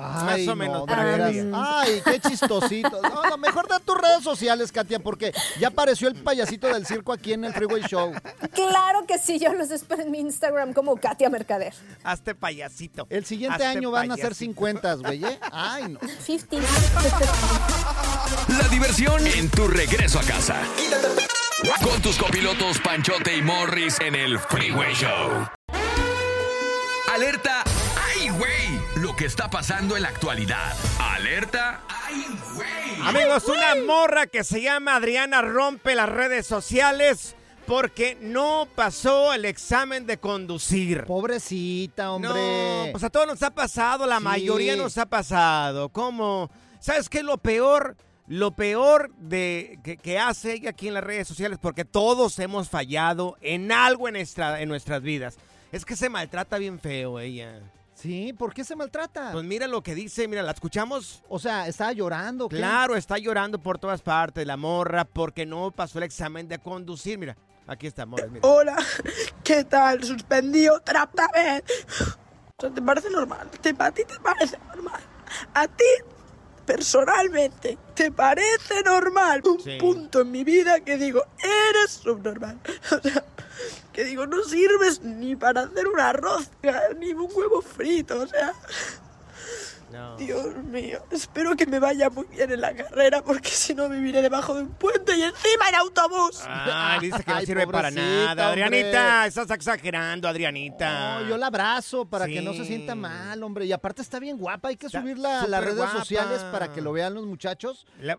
[SPEAKER 2] Ay,
[SPEAKER 1] Más o
[SPEAKER 2] no,
[SPEAKER 1] menos. para que digan.
[SPEAKER 2] Ay, qué chistosito. No, no, mejor da tus redes sociales, Katia, porque ya apareció el payasito del circo aquí en el Freeway Show.
[SPEAKER 10] Claro que sí, yo los espero en mi Instagram como Katia Mercader.
[SPEAKER 1] Hazte payasito.
[SPEAKER 2] El siguiente
[SPEAKER 1] Hazte
[SPEAKER 2] año van a ser
[SPEAKER 1] payasito.
[SPEAKER 2] 50, güey, ¿eh? Ay, no.
[SPEAKER 10] 50.
[SPEAKER 3] La diversión en tu regreso a casa. Con tus copilotos Panchote y Morris en el Freeway Show. Alerta. ¡Ay, güey! Lo que está pasando en la actualidad. Alerta. ¡Ay, güey!
[SPEAKER 1] Amigos, una morra que se llama Adriana rompe las redes sociales porque no pasó el examen de conducir.
[SPEAKER 2] Pobrecita, hombre.
[SPEAKER 1] No, pues a todos nos ha pasado, la
[SPEAKER 2] Sí.
[SPEAKER 1] mayoría nos ha pasado. ¿Cómo? ¿Sabes qué es lo peor? Lo peor de que, que hace ella aquí en las redes sociales, porque todos hemos fallado en algo en, nuestra, en nuestras vidas, es que se maltrata bien feo ella.
[SPEAKER 2] Sí, ¿por qué se maltrata?
[SPEAKER 1] Pues mira lo que dice, mira, la escuchamos.
[SPEAKER 2] O sea, estaba llorando.
[SPEAKER 1] Claro, está llorando por todas partes la morra porque no pasó el examen de conducir. Mira, aquí está, morra. Mira.
[SPEAKER 12] Hola, ¿qué tal? Suspendido otra vez. O sea, ¿Te parece normal? ¿Te, ¿A ti te parece normal? ¿A ti, personalmente, te parece normal? Un
[SPEAKER 13] Sí.
[SPEAKER 12] punto en mi vida que digo, eres subnormal. O sea, que digo, no sirves ni para hacer una rosca, ni un huevo frito, o sea... Dios mío, espero que me vaya muy bien en la carrera porque si no viviré debajo de un puente y encima en autobús.
[SPEAKER 1] Ah, dice que no
[SPEAKER 2] Ay,
[SPEAKER 1] sirve para nada. Adrianita,
[SPEAKER 2] hombre.
[SPEAKER 1] estás exagerando, Adrianita.
[SPEAKER 2] No, yo la abrazo para que no se sienta mal, hombre. Y aparte está bien guapa. Hay que subirla a las redes
[SPEAKER 1] guapa.
[SPEAKER 2] sociales para que lo vean los muchachos.
[SPEAKER 1] La-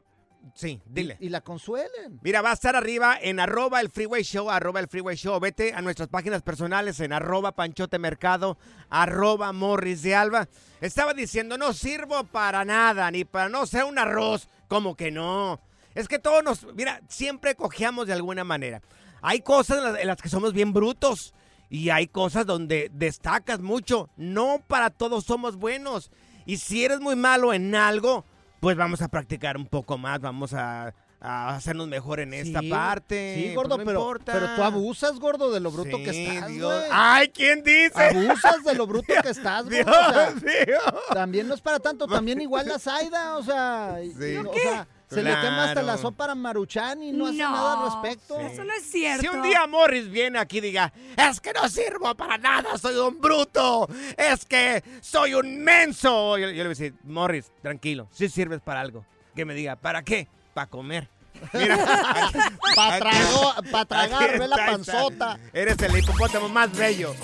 [SPEAKER 1] Sí, dile.
[SPEAKER 2] Y, y la consuelen.
[SPEAKER 1] Mira, va a estar arriba en arroba el freeway show, arroba el freeway show. Vete a nuestras páginas personales en arroba panchote mercado, arroba morris de alba. Estaba diciendo, no sirvo para nada, ni para no ser un arroz. Como que no. Es que todos nos, mira, siempre cojeamos de alguna manera. Hay cosas en las, en las que somos bien brutos y hay cosas donde destacas mucho. No para todos somos buenos. Y si eres muy malo en algo, pues vamos a practicar un poco más, vamos a, a hacernos mejor en esta parte.
[SPEAKER 2] Sí,
[SPEAKER 1] Pues
[SPEAKER 2] gordo,
[SPEAKER 1] no
[SPEAKER 2] pero,
[SPEAKER 1] importa.
[SPEAKER 2] pero tú abusas, gordo, de lo bruto que estás,
[SPEAKER 1] Dios. Ay, ¿quién dice?
[SPEAKER 2] Abusas de lo bruto que estás, güey.
[SPEAKER 1] Dios
[SPEAKER 2] o sea. También no es para tanto, también igual la Zaida, o sea,
[SPEAKER 1] Sí.
[SPEAKER 2] o sea, se le quema hasta la sopa a Maruchan y no, hace nada al respecto.
[SPEAKER 6] Eso no es cierto.
[SPEAKER 1] Si un día Morris viene aquí y diga, es que no sirvo para nada, soy un bruto, es que soy un menso. Yo, yo le voy a decir, Morris, tranquilo, si sirves para algo. Que me diga, ¿para qué? Para comer. Mira,
[SPEAKER 2] Pa' trago- pa' tragar, ve la panzota.
[SPEAKER 1] Eres el hipopótamo más bello.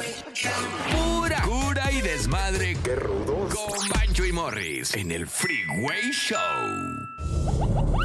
[SPEAKER 3] Pura cura y desmadre. ¡Qué rudos! Con Bancho y Morris en el Freeway Show.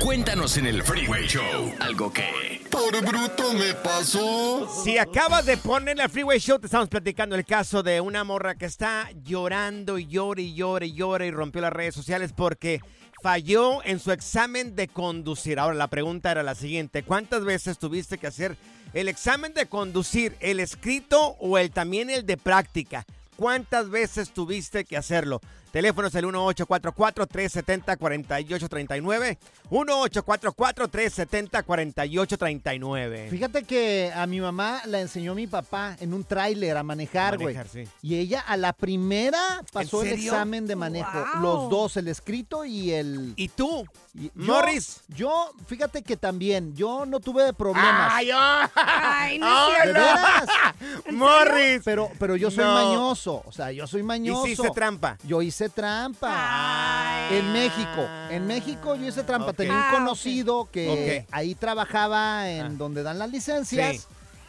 [SPEAKER 3] Cuéntanos en el Freeway Show algo que...
[SPEAKER 14] Por bruto me pasó.
[SPEAKER 1] Si acabas de poner la Freeway Show, te estamos platicando el caso de una morra que está llorando y llora y llora y llora y rompió las redes sociales porque falló en su examen de conducir. Ahora, la pregunta era la siguiente. ¿Cuántas veces tuviste que hacer el examen de conducir, el escrito o el también el de práctica? ¿Cuántas veces tuviste que hacerlo? Teléfono es el 1844-370-4839. 1844-370-4839.
[SPEAKER 2] Fíjate que a mi mamá la enseñó mi papá en un tráiler a manejar, güey.
[SPEAKER 1] Sí.
[SPEAKER 2] Y ella a la primera pasó el examen de manejo.
[SPEAKER 1] Wow.
[SPEAKER 2] Los dos, el escrito y el...
[SPEAKER 1] ¿Y tú?
[SPEAKER 2] Yo-
[SPEAKER 1] Morris.
[SPEAKER 2] Yo, fíjate que también, yo no tuve problemas.
[SPEAKER 1] ¡Ay, oh!
[SPEAKER 6] Ay, no
[SPEAKER 1] ¡Ay. Morris.
[SPEAKER 2] Pero, pero yo soy
[SPEAKER 1] No.
[SPEAKER 2] mañoso, o sea, yo soy mañoso.
[SPEAKER 1] Hiciste trampa.
[SPEAKER 2] Yo hice trampa. En México. En México yo hice trampa. Tenía un
[SPEAKER 6] Ah,
[SPEAKER 2] conocido que ahí trabajaba en donde dan las licencias.
[SPEAKER 1] Sí.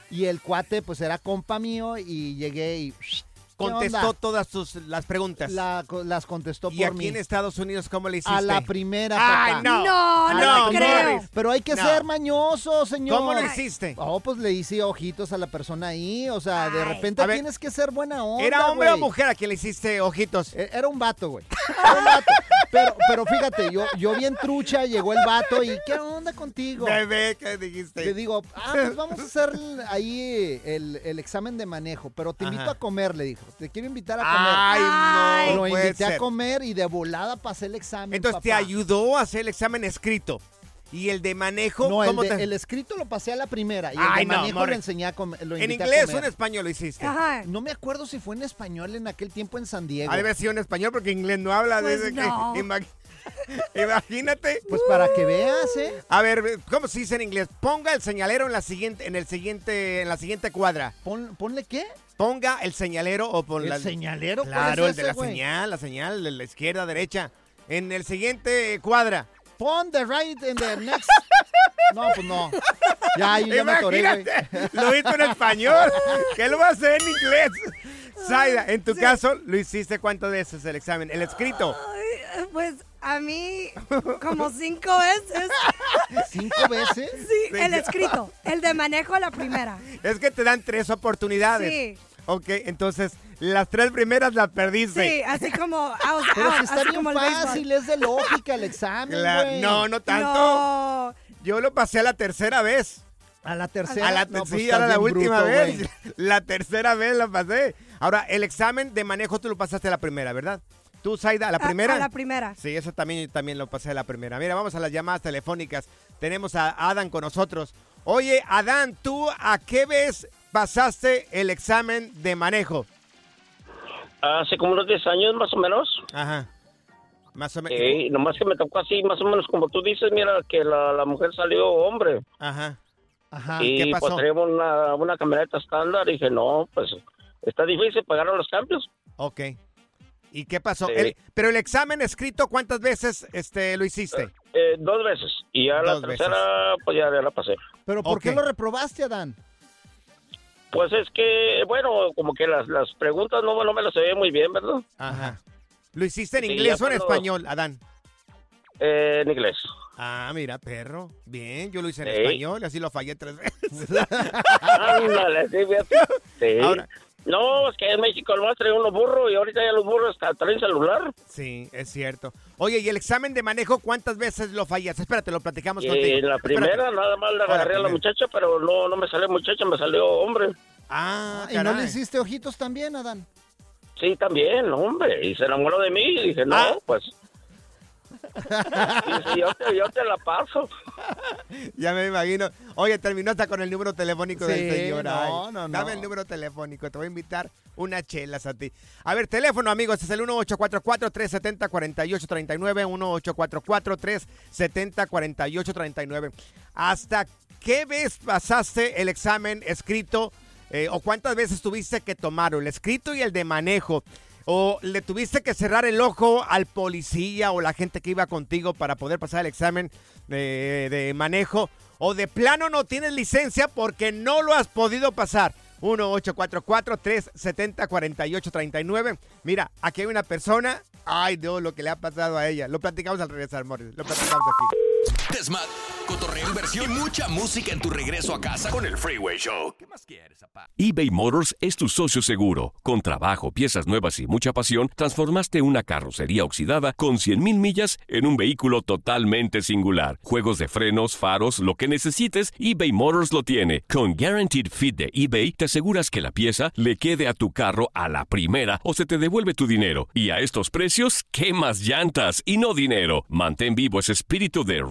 [SPEAKER 2] Y el cuate, pues era compa mío y llegué y. ¿qué
[SPEAKER 1] Contestó
[SPEAKER 2] onda?
[SPEAKER 1] todas tus, las preguntas.
[SPEAKER 2] La- las contestó
[SPEAKER 1] ¿Y
[SPEAKER 2] por
[SPEAKER 1] aquí
[SPEAKER 2] mí.
[SPEAKER 1] en Estados Unidos cómo le hiciste?
[SPEAKER 2] A la primera,
[SPEAKER 1] ¡Ay,
[SPEAKER 2] papá.
[SPEAKER 1] no!
[SPEAKER 6] No, no
[SPEAKER 2] primera.
[SPEAKER 6] creo.
[SPEAKER 2] Pero hay que
[SPEAKER 1] No.
[SPEAKER 2] ser mañoso, señor.
[SPEAKER 1] ¿Cómo lo hiciste?
[SPEAKER 2] Oh, pues le hice ojitos a la persona ahí. O sea, de repente
[SPEAKER 1] ver,
[SPEAKER 2] tienes que ser buena onda.
[SPEAKER 1] ¿Era hombre o mujer a quien le hiciste ojitos?
[SPEAKER 2] E- Era un vato, güey. Era un vato. Pero, pero fíjate, yo, yo bien trucha, llegó el vato y ¿qué onda contigo?
[SPEAKER 1] Bebé, ¿qué dijiste?
[SPEAKER 2] Le digo, ah, pues vamos a hacer ahí el, el examen de manejo, pero te invito
[SPEAKER 1] Ajá.
[SPEAKER 2] a comer, le dijo. Te quiero invitar a comer.
[SPEAKER 1] Ay, no,
[SPEAKER 2] Lo
[SPEAKER 1] puede
[SPEAKER 2] invité a comer y de volada pasé el examen.
[SPEAKER 1] Entonces te ayudó a hacer el examen escrito. ¿Y el de manejo?
[SPEAKER 2] No, el,
[SPEAKER 1] ¿cómo
[SPEAKER 2] de-
[SPEAKER 1] te-
[SPEAKER 2] el escrito lo pasé a la primera y el
[SPEAKER 1] Ay,
[SPEAKER 2] de
[SPEAKER 1] no,
[SPEAKER 2] manejo
[SPEAKER 1] morre.
[SPEAKER 2] lo enseñé a comer.
[SPEAKER 1] ¿En inglés o en español lo hiciste?
[SPEAKER 2] No me acuerdo si fue en español en aquel tiempo en San Diego.
[SPEAKER 1] Ha de haber sido en español porque inglés no habla.
[SPEAKER 2] Pues
[SPEAKER 1] desde
[SPEAKER 2] no.
[SPEAKER 1] que, imagínate.
[SPEAKER 2] Pues para que veas, ¿eh?
[SPEAKER 1] A ver, ¿cómo se dice en inglés? Ponga el señalero en la siguiente, en el siguiente, en la siguiente cuadra.
[SPEAKER 2] ¿Ponle qué?
[SPEAKER 1] Ponga el señalero o pon
[SPEAKER 2] ¿El
[SPEAKER 1] la-
[SPEAKER 2] señalero? ¿Cuál
[SPEAKER 1] Claro,
[SPEAKER 2] es
[SPEAKER 1] el de
[SPEAKER 2] ese,
[SPEAKER 1] la
[SPEAKER 2] güey?
[SPEAKER 1] señal, la señal de la izquierda, derecha. En el siguiente cuadra.
[SPEAKER 2] Pon the right in the next. No, pues no. Ya, ahí ya me atoré, güey.
[SPEAKER 1] Imagínate, lo hizo en español. ¿Qué lo va a hacer en inglés? Zaida, en tu caso, ¿lo hiciste cuántas veces el examen? El escrito.
[SPEAKER 6] Ay, Pues a mí como cinco veces.
[SPEAKER 2] ¿Cinco veces?
[SPEAKER 6] Sí, el escrito, el de manejo a la primera.
[SPEAKER 1] Es que te dan tres oportunidades.
[SPEAKER 6] Sí.
[SPEAKER 1] Ok, entonces las tres primeras las perdiste.
[SPEAKER 6] Sí, así como out,
[SPEAKER 2] Pero
[SPEAKER 6] out,
[SPEAKER 2] si está bien fácil, es de lógica el examen,
[SPEAKER 1] no, no tanto.
[SPEAKER 6] No.
[SPEAKER 1] Yo lo pasé a la tercera vez.
[SPEAKER 2] A la tercera.
[SPEAKER 1] A la
[SPEAKER 2] No,
[SPEAKER 1] sí,
[SPEAKER 2] pues
[SPEAKER 1] era
[SPEAKER 2] estás
[SPEAKER 1] la última
[SPEAKER 2] bruto,
[SPEAKER 1] vez. La tercera vez la pasé. Ahora, el examen de manejo tú lo pasaste a la primera, ¿verdad? ¿Tú, Zaida, a la
[SPEAKER 6] A-
[SPEAKER 1] primera?
[SPEAKER 6] a la primera.
[SPEAKER 1] Sí, eso también, también lo pasé a la primera. Mira, vamos a las llamadas telefónicas. Tenemos a Adán con nosotros. Oye, Adán, ¿tú a qué vez pasaste el examen de manejo?
[SPEAKER 11] Hace como unos 10 años más o menos.
[SPEAKER 1] Ajá. Más o menos.
[SPEAKER 11] Sí, nomás que me tocó así, más o menos como tú dices, mira, que la, la mujer salió hombre.
[SPEAKER 1] Ajá. Ajá.
[SPEAKER 11] y
[SPEAKER 1] ¿Qué pasó?
[SPEAKER 11] pues traíamos una, una camioneta estándar y dije, no, pues está difícil pagar los cambios.
[SPEAKER 1] Ok. ¿Y qué pasó?
[SPEAKER 11] Sí.
[SPEAKER 1] El- pero el examen escrito, ¿cuántas veces este, lo hiciste?
[SPEAKER 11] Eh, dos veces. Y ya la
[SPEAKER 1] Dos veces.
[SPEAKER 11] tercera, pues ya, ya la pasé.
[SPEAKER 2] ¿Pero por qué lo reprobaste, Adán?
[SPEAKER 11] Pues es que, bueno, como que las, las preguntas no, no me las sabía muy bien, ¿verdad?
[SPEAKER 1] Ajá. ¿Lo hiciste en
[SPEAKER 11] Sí,
[SPEAKER 1] inglés o en español, Adán?
[SPEAKER 11] Eh, en inglés.
[SPEAKER 1] Ah, mira, perro. Bien, yo lo hice en
[SPEAKER 11] Sí.
[SPEAKER 1] español, así lo fallé tres veces.
[SPEAKER 11] Ándale, sí, fíjate. Sí.
[SPEAKER 1] Ahora-
[SPEAKER 11] No, es que en México nomás traen unos burros y ahorita ya los burros hasta traen celular.
[SPEAKER 1] Sí, es cierto. Oye, ¿y el examen de manejo cuántas veces lo fallaste? Espérate, lo platicamos
[SPEAKER 11] Y
[SPEAKER 1] contigo.
[SPEAKER 11] en la
[SPEAKER 1] Espérate.
[SPEAKER 11] primera nada más le
[SPEAKER 1] la
[SPEAKER 11] agarré a la muchacha, pero no, no me salió muchacha, me salió hombre.
[SPEAKER 1] Ah,
[SPEAKER 2] ¿Y no le hiciste ojitos también, Adán?
[SPEAKER 11] Sí, también, hombre. Y se enamoró de mí y dije, no,
[SPEAKER 1] Ah.
[SPEAKER 11] pues. Yo, te, yo te la paso.
[SPEAKER 1] Ya me imagino. Oye, terminó hasta con el número telefónico
[SPEAKER 2] Sí,
[SPEAKER 1] del señor.
[SPEAKER 2] no,
[SPEAKER 1] Ay,
[SPEAKER 2] no, no.
[SPEAKER 1] Dame el número telefónico, te voy a invitar unas chelas a ti. A ver, teléfono, amigos, es el 1844-370-4839, 1844-370-4839. ¿Hasta qué vez pasaste el examen escrito eh, o cuántas veces tuviste que tomarlo? El escrito y el de manejo. ¿O le tuviste que cerrar el ojo al policía o la gente que iba contigo para poder pasar el examen de, de manejo? ¿O de plano no tienes licencia porque no lo has podido pasar? 1-844-370-4839. Mira, aquí hay una persona. Ay, Dios, lo que le ha pasado a ella. Lo platicamos al regresar, Morris. Lo platicamos aquí.
[SPEAKER 3] Desmad, cotorreo, inversión y mucha música en tu regreso a casa con el Freeway Show. ¿Qué más quieres, papá?
[SPEAKER 9] eBay Motors es tu socio seguro. Con trabajo, piezas nuevas y mucha pasión, transformaste una carrocería oxidada con 100.000 millas en un vehículo totalmente singular. Juegos de frenos, faros, lo que necesites, eBay Motors lo tiene. Con Guaranteed Fit de eBay, te aseguras que la pieza le quede a tu carro a la primera o se te devuelve tu dinero. Y a estos precios, ¿qué más llantas y no dinero? Mantén vivo ese espíritu de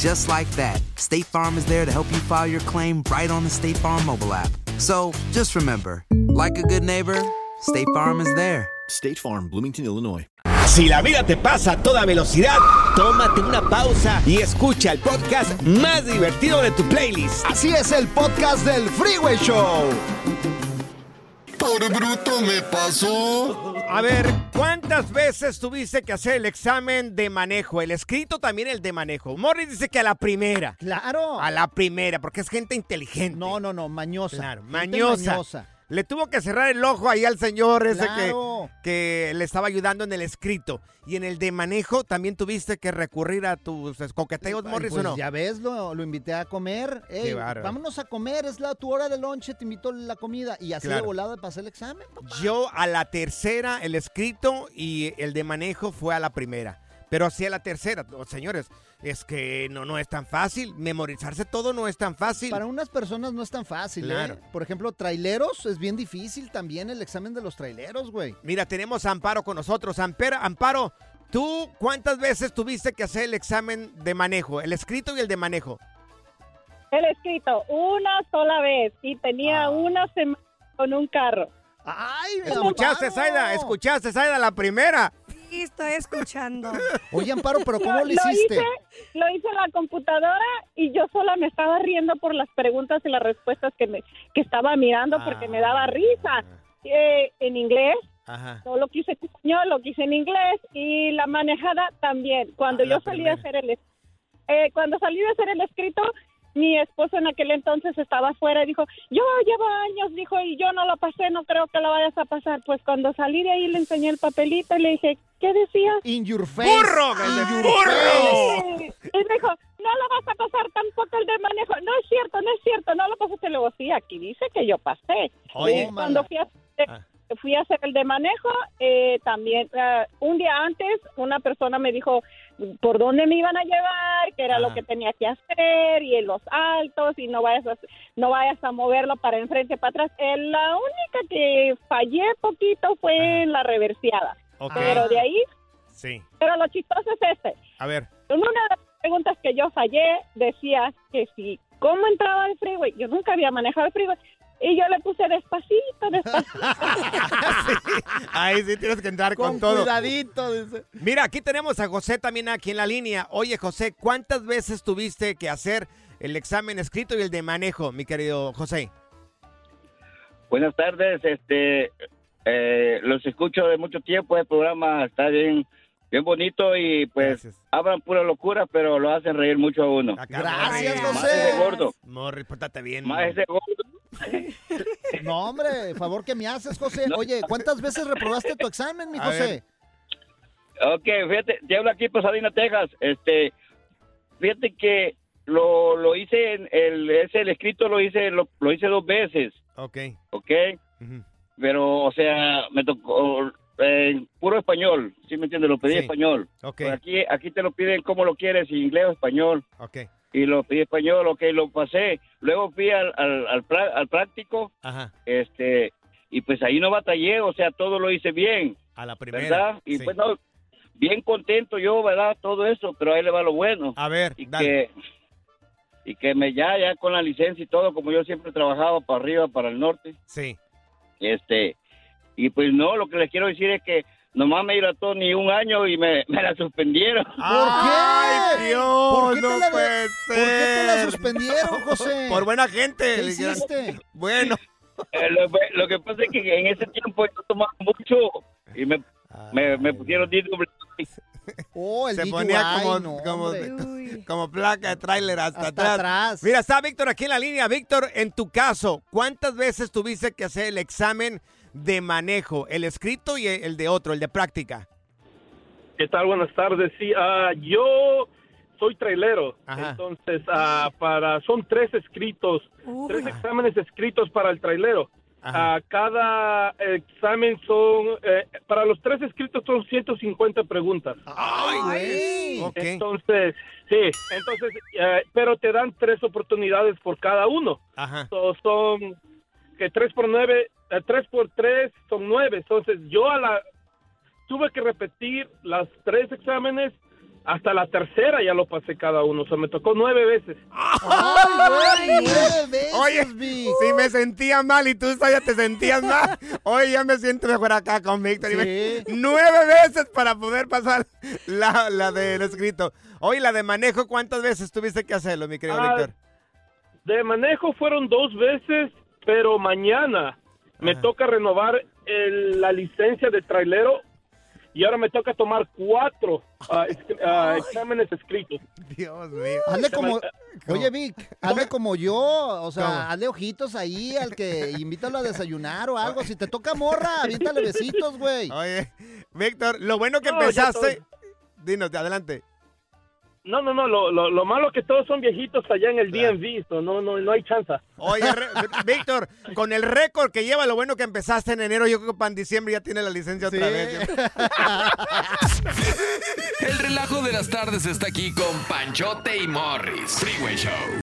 [SPEAKER 13] And Just like that, State Farm is there to help you file your claim right on the State Farm mobile app. So just remember, like a good neighbor, State Farm is there.
[SPEAKER 15] State Farm, Bloomington, Illinois.
[SPEAKER 1] Si la vida te pasa a toda velocidad, tómate una pausa y escucha el podcast más divertido de tu playlist.
[SPEAKER 2] Así es el podcast del Freeway Show.
[SPEAKER 1] Por bruto me pasó. A ver, ¿cuántas veces tuviste que hacer el examen de manejo? El escrito también el de manejo. Morris dice que a la primera.
[SPEAKER 2] Claro.
[SPEAKER 1] A la primera, porque es gente inteligente.
[SPEAKER 2] No, no, no, mañosa.
[SPEAKER 1] Claro, mañosa.
[SPEAKER 2] mañosa.
[SPEAKER 1] Le tuvo que cerrar el ojo ahí al señor ese
[SPEAKER 2] Claro.
[SPEAKER 1] que, que le estaba ayudando en el escrito. Y en el de manejo también tuviste que recurrir a tus coqueteos,
[SPEAKER 2] Ay,
[SPEAKER 1] Morris,
[SPEAKER 2] pues
[SPEAKER 1] ¿o no?
[SPEAKER 2] Ya ves, lo, lo invité a comer. Ey, vámonos a comer, es la tu hora de lonche, te invito la comida. Y así de
[SPEAKER 1] Claro.
[SPEAKER 2] volada pasé el examen.
[SPEAKER 1] Yo a la tercera, el escrito y el de manejo fue a la primera. Pero así a la tercera, Oh, señores, es que no, no es tan fácil. Memorizarse todo no es tan fácil.
[SPEAKER 2] Para unas personas no es tan fácil, ¿eh?
[SPEAKER 1] Claro.
[SPEAKER 2] Por ejemplo, traileros, es bien difícil también el examen de los traileros, güey.
[SPEAKER 1] Mira, tenemos a Amparo con nosotros. Amparo, Amparo, ¿tú cuántas veces tuviste que hacer el examen de manejo? El escrito y el de manejo.
[SPEAKER 16] El escrito una sola vez y tenía una semana con un carro.
[SPEAKER 2] ¡Ay,
[SPEAKER 1] ¿Escuchaste, Zaida? ¿Escuchaste, Zaida, la primera?
[SPEAKER 6] Sí, estoy escuchando.
[SPEAKER 2] Oye, Amparo, pero ¿cómo lo
[SPEAKER 16] Lo
[SPEAKER 2] hiciste?
[SPEAKER 16] hice, lo hice en la computadora y yo sola me estaba riendo por las preguntas y las respuestas que, me, que estaba mirando porque me daba risa. Eh, en inglés,
[SPEAKER 1] Ajá.
[SPEAKER 16] no lo quise en español, lo quise en inglés y la manejada también. Cuando
[SPEAKER 1] Ah,
[SPEAKER 16] yo salí
[SPEAKER 1] primera.
[SPEAKER 16] a hacer el eh, cuando salí a hacer el escrito, mi esposo en aquel entonces estaba afuera y dijo, yo llevo años, dijo, y yo no lo pasé, no creo que lo vayas a pasar. Pues cuando salí de ahí le enseñé el papelito y le dije, ¿qué decía?
[SPEAKER 2] In your face.
[SPEAKER 1] ¡Burro!
[SPEAKER 2] In
[SPEAKER 1] ¡Ese
[SPEAKER 2] your
[SPEAKER 1] burro!
[SPEAKER 2] face.
[SPEAKER 16] Y me dijo, no lo vas a pasar tampoco el de manejo. No es cierto, no es cierto, no lo pasaste. Le digo, sí, aquí dice que yo pasé.
[SPEAKER 1] Oye.
[SPEAKER 16] Y cuando fui a,
[SPEAKER 1] Ah.
[SPEAKER 16] Fui a hacer el de manejo, eh, también, eh, un día antes, una persona me dijo por dónde me iban a llevar, que era lo que tenía que hacer, y en los altos, y no vayas a, no vayas a moverlo para enfrente, para atrás. Eh, la única que fallé poquito fue en la reversiada.
[SPEAKER 1] Ok.
[SPEAKER 16] Pero de ahí,
[SPEAKER 1] Sí.
[SPEAKER 16] pero lo chistoso es este.
[SPEAKER 1] A ver.
[SPEAKER 16] En una de las preguntas que yo fallé, decía que si, ¿cómo entraba el freeway? Yo nunca había manejado el freeway. Y yo le puse despacito, despacito.
[SPEAKER 1] Ahí sí tienes que entrar con,
[SPEAKER 2] Con
[SPEAKER 1] todo.
[SPEAKER 2] cuidadito, dice.
[SPEAKER 1] Mira, aquí tenemos a José también aquí en la línea. Oye, José, ¿cuántas veces tuviste que hacer el examen escrito y el de manejo, mi querido José?
[SPEAKER 17] Buenas tardes, este, eh, los escucho de mucho tiempo, el programa está bien, bien bonito y pues hablan pura locura, pero lo hacen reír mucho a uno.
[SPEAKER 2] Gracias,
[SPEAKER 17] Más
[SPEAKER 2] José.
[SPEAKER 17] ese gordo,
[SPEAKER 1] Morris, pórtate bien.
[SPEAKER 17] más ese gordo.
[SPEAKER 2] No, hombre, favor que me haces, José. Oye, ¿cuántas veces reprobaste tu examen, mi
[SPEAKER 17] A
[SPEAKER 2] José?
[SPEAKER 17] Ok, fíjate, te hablo aquí por Pasadena, Texas, este, fíjate que lo, lo hice, en el, ese, el escrito lo hice, lo, lo hice dos veces,
[SPEAKER 1] Ok.
[SPEAKER 17] ¿ok? Pero, o sea, me tocó en puro español, ¿sí me entiendes? Lo pedí
[SPEAKER 1] Sí.
[SPEAKER 17] español.
[SPEAKER 1] Ok.
[SPEAKER 17] Pues aquí, aquí te lo piden como lo quieres, inglés o español.
[SPEAKER 1] Ok.
[SPEAKER 17] Y lo pedí español, ok, lo pasé. Luego fui al, al, al, al práctico,
[SPEAKER 1] Ajá.
[SPEAKER 17] este, y pues ahí no batallé, o sea, todo lo hice bien.
[SPEAKER 1] A la primera.
[SPEAKER 17] ¿Verdad? Y
[SPEAKER 1] sí.
[SPEAKER 17] pues no, bien contento yo, ¿verdad? Todo eso, pero ahí le va lo bueno.
[SPEAKER 1] A ver,
[SPEAKER 17] y
[SPEAKER 1] dale.
[SPEAKER 17] que y que me ya ya con la licencia y todo, como yo siempre trabajaba para arriba, para el norte.
[SPEAKER 1] Sí.
[SPEAKER 17] Este, y pues no, lo que les quiero decir es que nomás me hidrató ni un año y me, me la suspendieron.
[SPEAKER 1] ¡Ay, Dios!
[SPEAKER 2] ¿Por qué te
[SPEAKER 1] no
[SPEAKER 2] la-
[SPEAKER 1] puede
[SPEAKER 2] ¿Por qué te la suspendieron, José?
[SPEAKER 1] Por buena gente.
[SPEAKER 2] ¿Qué hiciste?
[SPEAKER 1] Bueno.
[SPEAKER 17] Eh, lo, lo que pasa es que en ese tiempo yo tomaba mucho y me, me, me pusieron DWI.
[SPEAKER 2] Oh, el
[SPEAKER 1] Se ponía como,
[SPEAKER 2] no,
[SPEAKER 1] como, placa de tráiler hasta,
[SPEAKER 2] Hasta
[SPEAKER 1] atrás.
[SPEAKER 2] atrás.
[SPEAKER 1] Mira, está Víctor aquí en la línea. Víctor, en tu caso, ¿cuántas veces tuviste que hacer el examen de manejo? El escrito y el de otro, el de práctica.
[SPEAKER 18] ¿Qué tal? Buenas tardes. Sí, ah, yo soy trailero.
[SPEAKER 1] Ajá.
[SPEAKER 18] Entonces, ah, para son tres escritos, tres exámenes escritos para el trailero. Ah, cada examen son, eh, para los tres escritos son 150 preguntas.
[SPEAKER 1] ¡Ay, Ok.
[SPEAKER 18] Entonces, sí, entonces, eh, pero te dan tres oportunidades por cada uno.
[SPEAKER 1] Ajá.
[SPEAKER 18] So, son que tres por nueve, eh, tres por tres son nueve. Entonces, yo a la tuve que repetir las tres exámenes hasta la tercera ya lo pasé cada uno. O sea, me tocó nueve veces.
[SPEAKER 2] ¡Ay, nueve veces,
[SPEAKER 1] Oye,
[SPEAKER 2] Vic!
[SPEAKER 1] si me sentía mal y tú ya te sentías mal, hoy ya me siento mejor acá con Víctor. Me- Nueve veces para poder pasar la, la del escrito. Hoy la de manejo, ¿cuántas veces tuviste que hacerlo, mi querido
[SPEAKER 18] Ah,
[SPEAKER 1] Víctor?
[SPEAKER 18] De manejo fueron dos veces, pero mañana me toca renovar el- la licencia de trailero y ahora me toca tomar cuatro ah, ah, exámenes escritos.
[SPEAKER 1] Dios mío.
[SPEAKER 2] Hazle como... Oye, Vic, hazle como yo, o sea,
[SPEAKER 1] ¿Cómo?
[SPEAKER 2] hazle ojitos ahí al que invítalo a desayunar o algo. Si te toca morra, aviéntale besitos, güey.
[SPEAKER 1] Oye, Víctor, lo bueno que
[SPEAKER 18] No,
[SPEAKER 1] empezaste... Dinos, adelante.
[SPEAKER 18] No, no, no, lo, lo, lo malo que todos son viejitos allá en el DMV, so no, no, no hay chance.
[SPEAKER 1] Oye, Víctor, con el récord que lleva, lo bueno que empezaste en enero, yo creo que para en diciembre ya tiene la licencia otra vez.
[SPEAKER 3] El relajo de las tardes está aquí con Panchote y Morris. Freeway Show.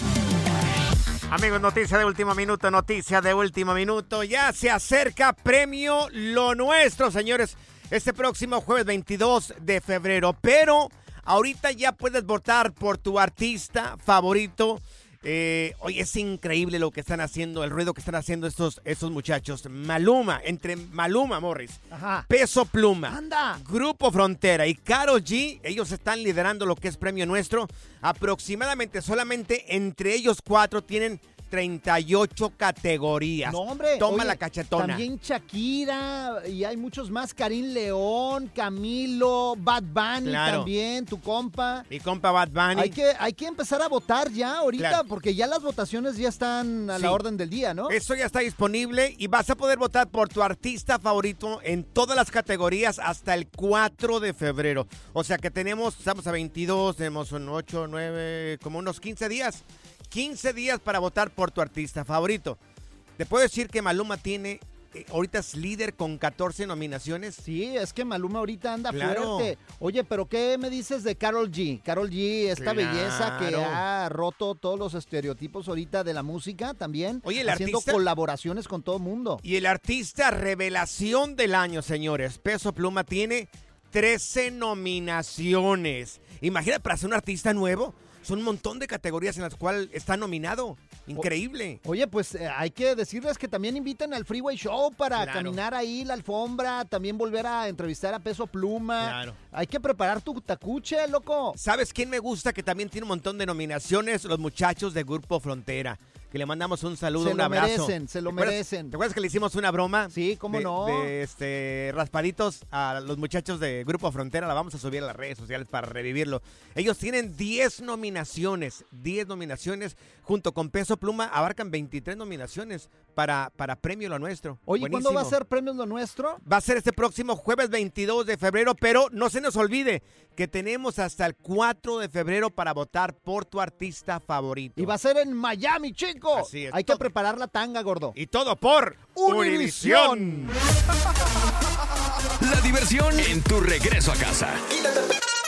[SPEAKER 1] Amigos, noticia de último minuto, noticia de último minuto. Ya se acerca premio Lo Nuestro, señores, este próximo jueves 22 de febrero. Pero ahorita ya puedes votar por tu artista favorito. Eh, oye, es increíble lo que están haciendo, el ruido que están haciendo estos, estos muchachos. Maluma, entre Maluma, Morris,
[SPEAKER 2] Ajá.
[SPEAKER 1] Peso Pluma,
[SPEAKER 2] Anda.
[SPEAKER 1] Grupo Frontera y Karol G, ellos están liderando lo que es premio nuestro. Aproximadamente solamente entre ellos cuatro tienen 38 categorías.
[SPEAKER 2] No, hombre.
[SPEAKER 1] Toma
[SPEAKER 2] oye,
[SPEAKER 1] la cachetona.
[SPEAKER 2] También Shakira y hay muchos más. Karim León, Camilo, Bad Bunny
[SPEAKER 1] Claro.
[SPEAKER 2] también, tu compa.
[SPEAKER 1] Mi compa Bad Bunny.
[SPEAKER 2] Hay que, hay que empezar a votar ya ahorita
[SPEAKER 1] Claro.
[SPEAKER 2] porque ya las votaciones ya están a
[SPEAKER 1] Sí.
[SPEAKER 2] la orden del día, ¿no?
[SPEAKER 1] Eso ya está disponible y vas a poder votar por tu artista favorito en todas las categorías hasta el 4 de febrero. O sea que tenemos, estamos a 22, tenemos un 8, 9, como unos 15 días. 15 días para votar por tu artista favorito. Te puedo decir que Maluma tiene, eh, ahorita es líder con 14 nominaciones.
[SPEAKER 2] Sí, es que Maluma ahorita anda
[SPEAKER 1] Claro.
[SPEAKER 2] fuerte. Oye, pero ¿qué me dices de Carol G? Carol G, esta
[SPEAKER 1] Claro.
[SPEAKER 2] belleza que ha roto todos los estereotipos ahorita de la música también.
[SPEAKER 1] Oye, el
[SPEAKER 2] haciendo
[SPEAKER 1] artista-
[SPEAKER 2] colaboraciones con todo mundo.
[SPEAKER 1] Y el artista revelación del año, señores, Peso Pluma tiene 13 nominaciones. Imagina para ser un artista nuevo, son un montón de categorías en las cuales está nominado. Increíble.
[SPEAKER 2] Oye, pues eh, hay que decirles que también inviten al Freeway Show para
[SPEAKER 1] Claro.
[SPEAKER 2] caminar ahí la alfombra, también volver a entrevistar a Peso Pluma.
[SPEAKER 1] Claro.
[SPEAKER 2] Hay que preparar tu tacuche, loco.
[SPEAKER 1] ¿Sabes quién me gusta que también tiene un montón de nominaciones? Los muchachos de Grupo Frontera. Que le mandamos un saludo,
[SPEAKER 2] Se
[SPEAKER 1] un
[SPEAKER 2] lo
[SPEAKER 1] abrazo.
[SPEAKER 2] merecen, se lo
[SPEAKER 1] ¿Te acuerdas-
[SPEAKER 2] merecen.
[SPEAKER 1] ¿Te acuerdas que le hicimos una broma?
[SPEAKER 2] Sí, cómo
[SPEAKER 1] de-
[SPEAKER 2] no.
[SPEAKER 1] De este, raspaditos a los muchachos de Grupo Frontera. La vamos a subir a las redes sociales para revivirlo. Ellos tienen 10 nominaciones. 10 nominaciones. Junto con Peso Pluma abarcan 23 nominaciones para, para Premio Lo Nuestro.
[SPEAKER 2] Oye, ¿cuándo va a
[SPEAKER 1] Buenísimo.
[SPEAKER 2] ser Premios Lo Nuestro?
[SPEAKER 1] Va a ser este próximo jueves 22 de febrero, pero no se nos olvide que tenemos hasta el 4 de febrero para votar por tu artista favorito.
[SPEAKER 2] Y va a ser en Miami, chico.
[SPEAKER 1] Así es.
[SPEAKER 2] Hay que preparar la tanga, gordo.
[SPEAKER 1] Y todo por
[SPEAKER 2] Univisión.
[SPEAKER 3] La diversión en tu regreso a casa.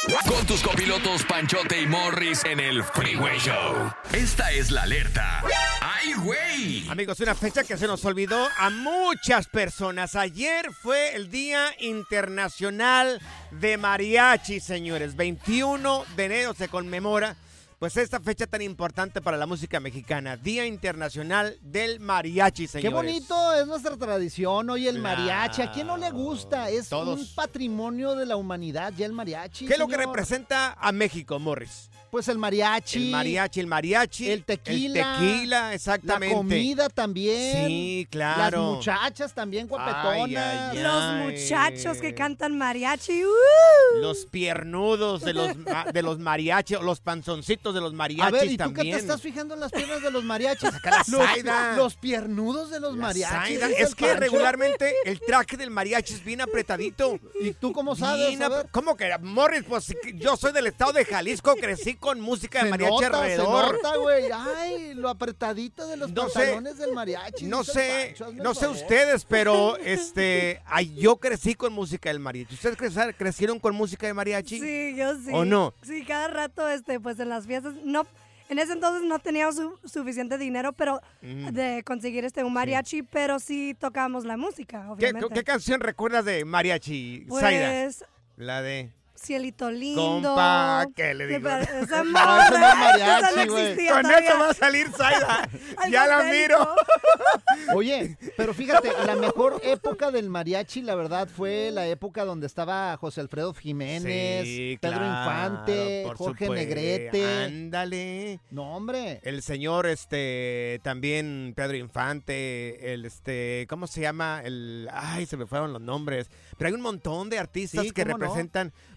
[SPEAKER 3] Con tus copilotos Panchote y Morris en el Freeway Show. Esta es la alerta. ¡Ay, güey!
[SPEAKER 1] Amigos, una fecha que se nos olvidó a muchas personas. Ayer fue el Día Internacional de Mariachi, señores. 21 de enero se conmemora. Pues esta fecha tan importante para la música mexicana, Día Internacional del Mariachi,
[SPEAKER 2] Qué
[SPEAKER 1] señores.
[SPEAKER 2] bonito es nuestra tradición, hoy el mariachi. ¿A quién no le gusta? Es
[SPEAKER 1] Todos.
[SPEAKER 2] un patrimonio de la humanidad ya el mariachi.
[SPEAKER 1] ¿Qué es lo que
[SPEAKER 2] señor.
[SPEAKER 1] representa a México, Morris?
[SPEAKER 2] Pues el mariachi.
[SPEAKER 1] El mariachi, el mariachi.
[SPEAKER 2] El tequila.
[SPEAKER 1] El tequila, exactamente.
[SPEAKER 2] La comida también.
[SPEAKER 1] Sí, claro.
[SPEAKER 2] Las muchachas también guapetonas.
[SPEAKER 1] Ay, ay,
[SPEAKER 6] Los muchachos que cantan mariachi. ¡uh!
[SPEAKER 1] Los piernudos de los, de los mariachi, o los panzoncitos de los mariachis
[SPEAKER 2] A ver, ¿y tú
[SPEAKER 1] también.
[SPEAKER 2] qué te estás fijando en las piernas de los mariachis?
[SPEAKER 1] la
[SPEAKER 2] los, los piernudos de los
[SPEAKER 1] La
[SPEAKER 2] mariachis.
[SPEAKER 1] Es que
[SPEAKER 2] Pancho.
[SPEAKER 1] regularmente el traje del mariachi es bien apretadito.
[SPEAKER 2] ¿Y tú cómo sabes?
[SPEAKER 1] Bien. ¿Cómo que? Morris, pues yo soy del estado de Jalisco, crecí con música de
[SPEAKER 2] Se
[SPEAKER 1] mariachi
[SPEAKER 2] nota,
[SPEAKER 1] alrededor.
[SPEAKER 2] se nota, güey. Ay, lo apretadito de los
[SPEAKER 1] No sé,
[SPEAKER 2] del mariachi.
[SPEAKER 1] No sé,
[SPEAKER 2] Pancho,
[SPEAKER 1] no sé
[SPEAKER 2] favor.
[SPEAKER 1] ustedes, pero este, ay, yo crecí con música del mariachi. ¿Ustedes cre- crecieron con música de mariachi?
[SPEAKER 6] Sí, yo sí.
[SPEAKER 1] ¿O no?
[SPEAKER 6] Sí, cada rato, este, pues en las fiestas, no, en ese entonces no teníamos su- suficiente dinero, pero
[SPEAKER 1] Mm.
[SPEAKER 6] de conseguir este un mariachi, pero sí tocábamos la música,
[SPEAKER 1] ¿Qué, canción recuerdas de mariachi?
[SPEAKER 6] Pues
[SPEAKER 1] La de
[SPEAKER 6] Cielito lindo.
[SPEAKER 1] Compa, ¿qué le digo?
[SPEAKER 6] Esa
[SPEAKER 2] No, mariachi,
[SPEAKER 6] no
[SPEAKER 2] güey.
[SPEAKER 1] Con
[SPEAKER 6] todavía.
[SPEAKER 1] eso va a salir Zaida. Ya la miro.
[SPEAKER 2] Oye, pero fíjate, la mejor época del mariachi, la verdad, fue la época donde estaba José Alfredo Jiménez,
[SPEAKER 1] Sí,
[SPEAKER 2] Pedro
[SPEAKER 1] claro,
[SPEAKER 2] Infante, Jorge
[SPEAKER 1] supuesto.
[SPEAKER 2] Negrete.
[SPEAKER 1] Ándale.
[SPEAKER 2] No, hombre.
[SPEAKER 1] El señor, este, también Pedro Infante, el, este, ¿cómo se llama? El, ay, se me fueron los nombres. Pero hay un montón de artistas
[SPEAKER 2] Sí,
[SPEAKER 1] que
[SPEAKER 2] no.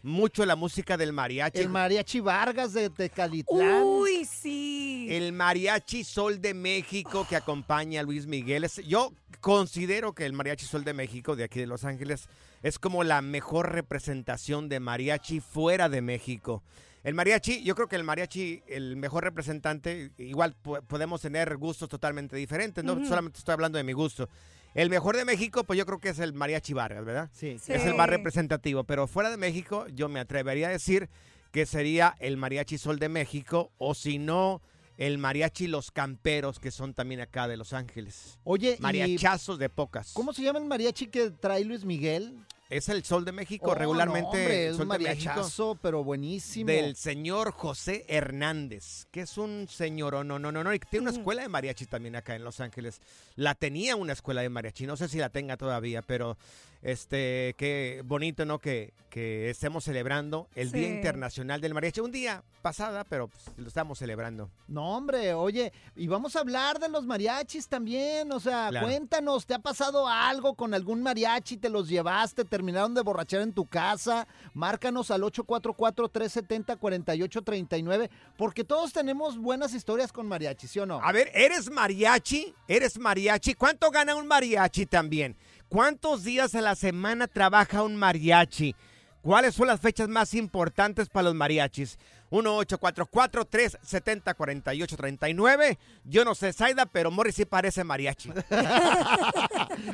[SPEAKER 1] Mucho la música del mariachi.
[SPEAKER 2] El mariachi Vargas de Tecalitlán.
[SPEAKER 6] Uy, sí.
[SPEAKER 1] El mariachi Sol de México que acompaña a Luis Miguel. Es- yo considero que el mariachi Sol de México de aquí de Los Ángeles es como la mejor representación de mariachi fuera de México. El mariachi, yo creo que el mariachi, el mejor representante, igual po- podemos tener gustos totalmente diferentes, no solamente estoy hablando de mi gusto. El mejor de México, pues yo creo que es el mariachi Vargas, ¿verdad?
[SPEAKER 2] Sí.
[SPEAKER 1] Es el más representativo, pero fuera de México yo me atrevería a decir que sería el mariachi Sol de México o si no el mariachi Los Camperos que son también acá de Los Ángeles.
[SPEAKER 2] Oye, y-
[SPEAKER 1] Mariachazos de pocas.
[SPEAKER 2] ¿Cómo se llama el mariachi que trae Luis Miguel?
[SPEAKER 1] Es el Sol de México,
[SPEAKER 2] Oh,
[SPEAKER 1] regularmente
[SPEAKER 2] no, hombre,
[SPEAKER 1] el
[SPEAKER 2] es
[SPEAKER 1] Sol
[SPEAKER 2] un
[SPEAKER 1] de México
[SPEAKER 2] pero buenísimo.
[SPEAKER 1] del señor José Hernández, que es un señor, no, no, no, no, y que tiene una escuela de mariachi también acá en Los Ángeles. La tenía una escuela de mariachi, no sé si la tenga todavía, pero este, qué bonito, ¿no? Que, que estemos celebrando el Día. Internacional del Mariachi. Un día pasada, pero pues, lo estamos celebrando.
[SPEAKER 2] No, hombre, oye, y vamos a hablar de los mariachis también, o sea,
[SPEAKER 1] Claro.
[SPEAKER 2] cuéntanos, ¿te ha pasado algo con algún mariachi? ¿Te los llevaste? ¿Terminaron de borrachar en tu casa? Márcanos al 844-370-4839, porque todos tenemos buenas historias con mariachi, ¿sí o no?
[SPEAKER 1] A ver, ¿eres mariachi? ¿Eres mariachi? ¿Cuánto gana un mariachi también? ¿Cuántos días a la semana trabaja un mariachi? ¿Cuáles son las fechas más importantes para los mariachis? 1-844-370-4839. Yo no sé, Zaida, pero Morris sí parece mariachi.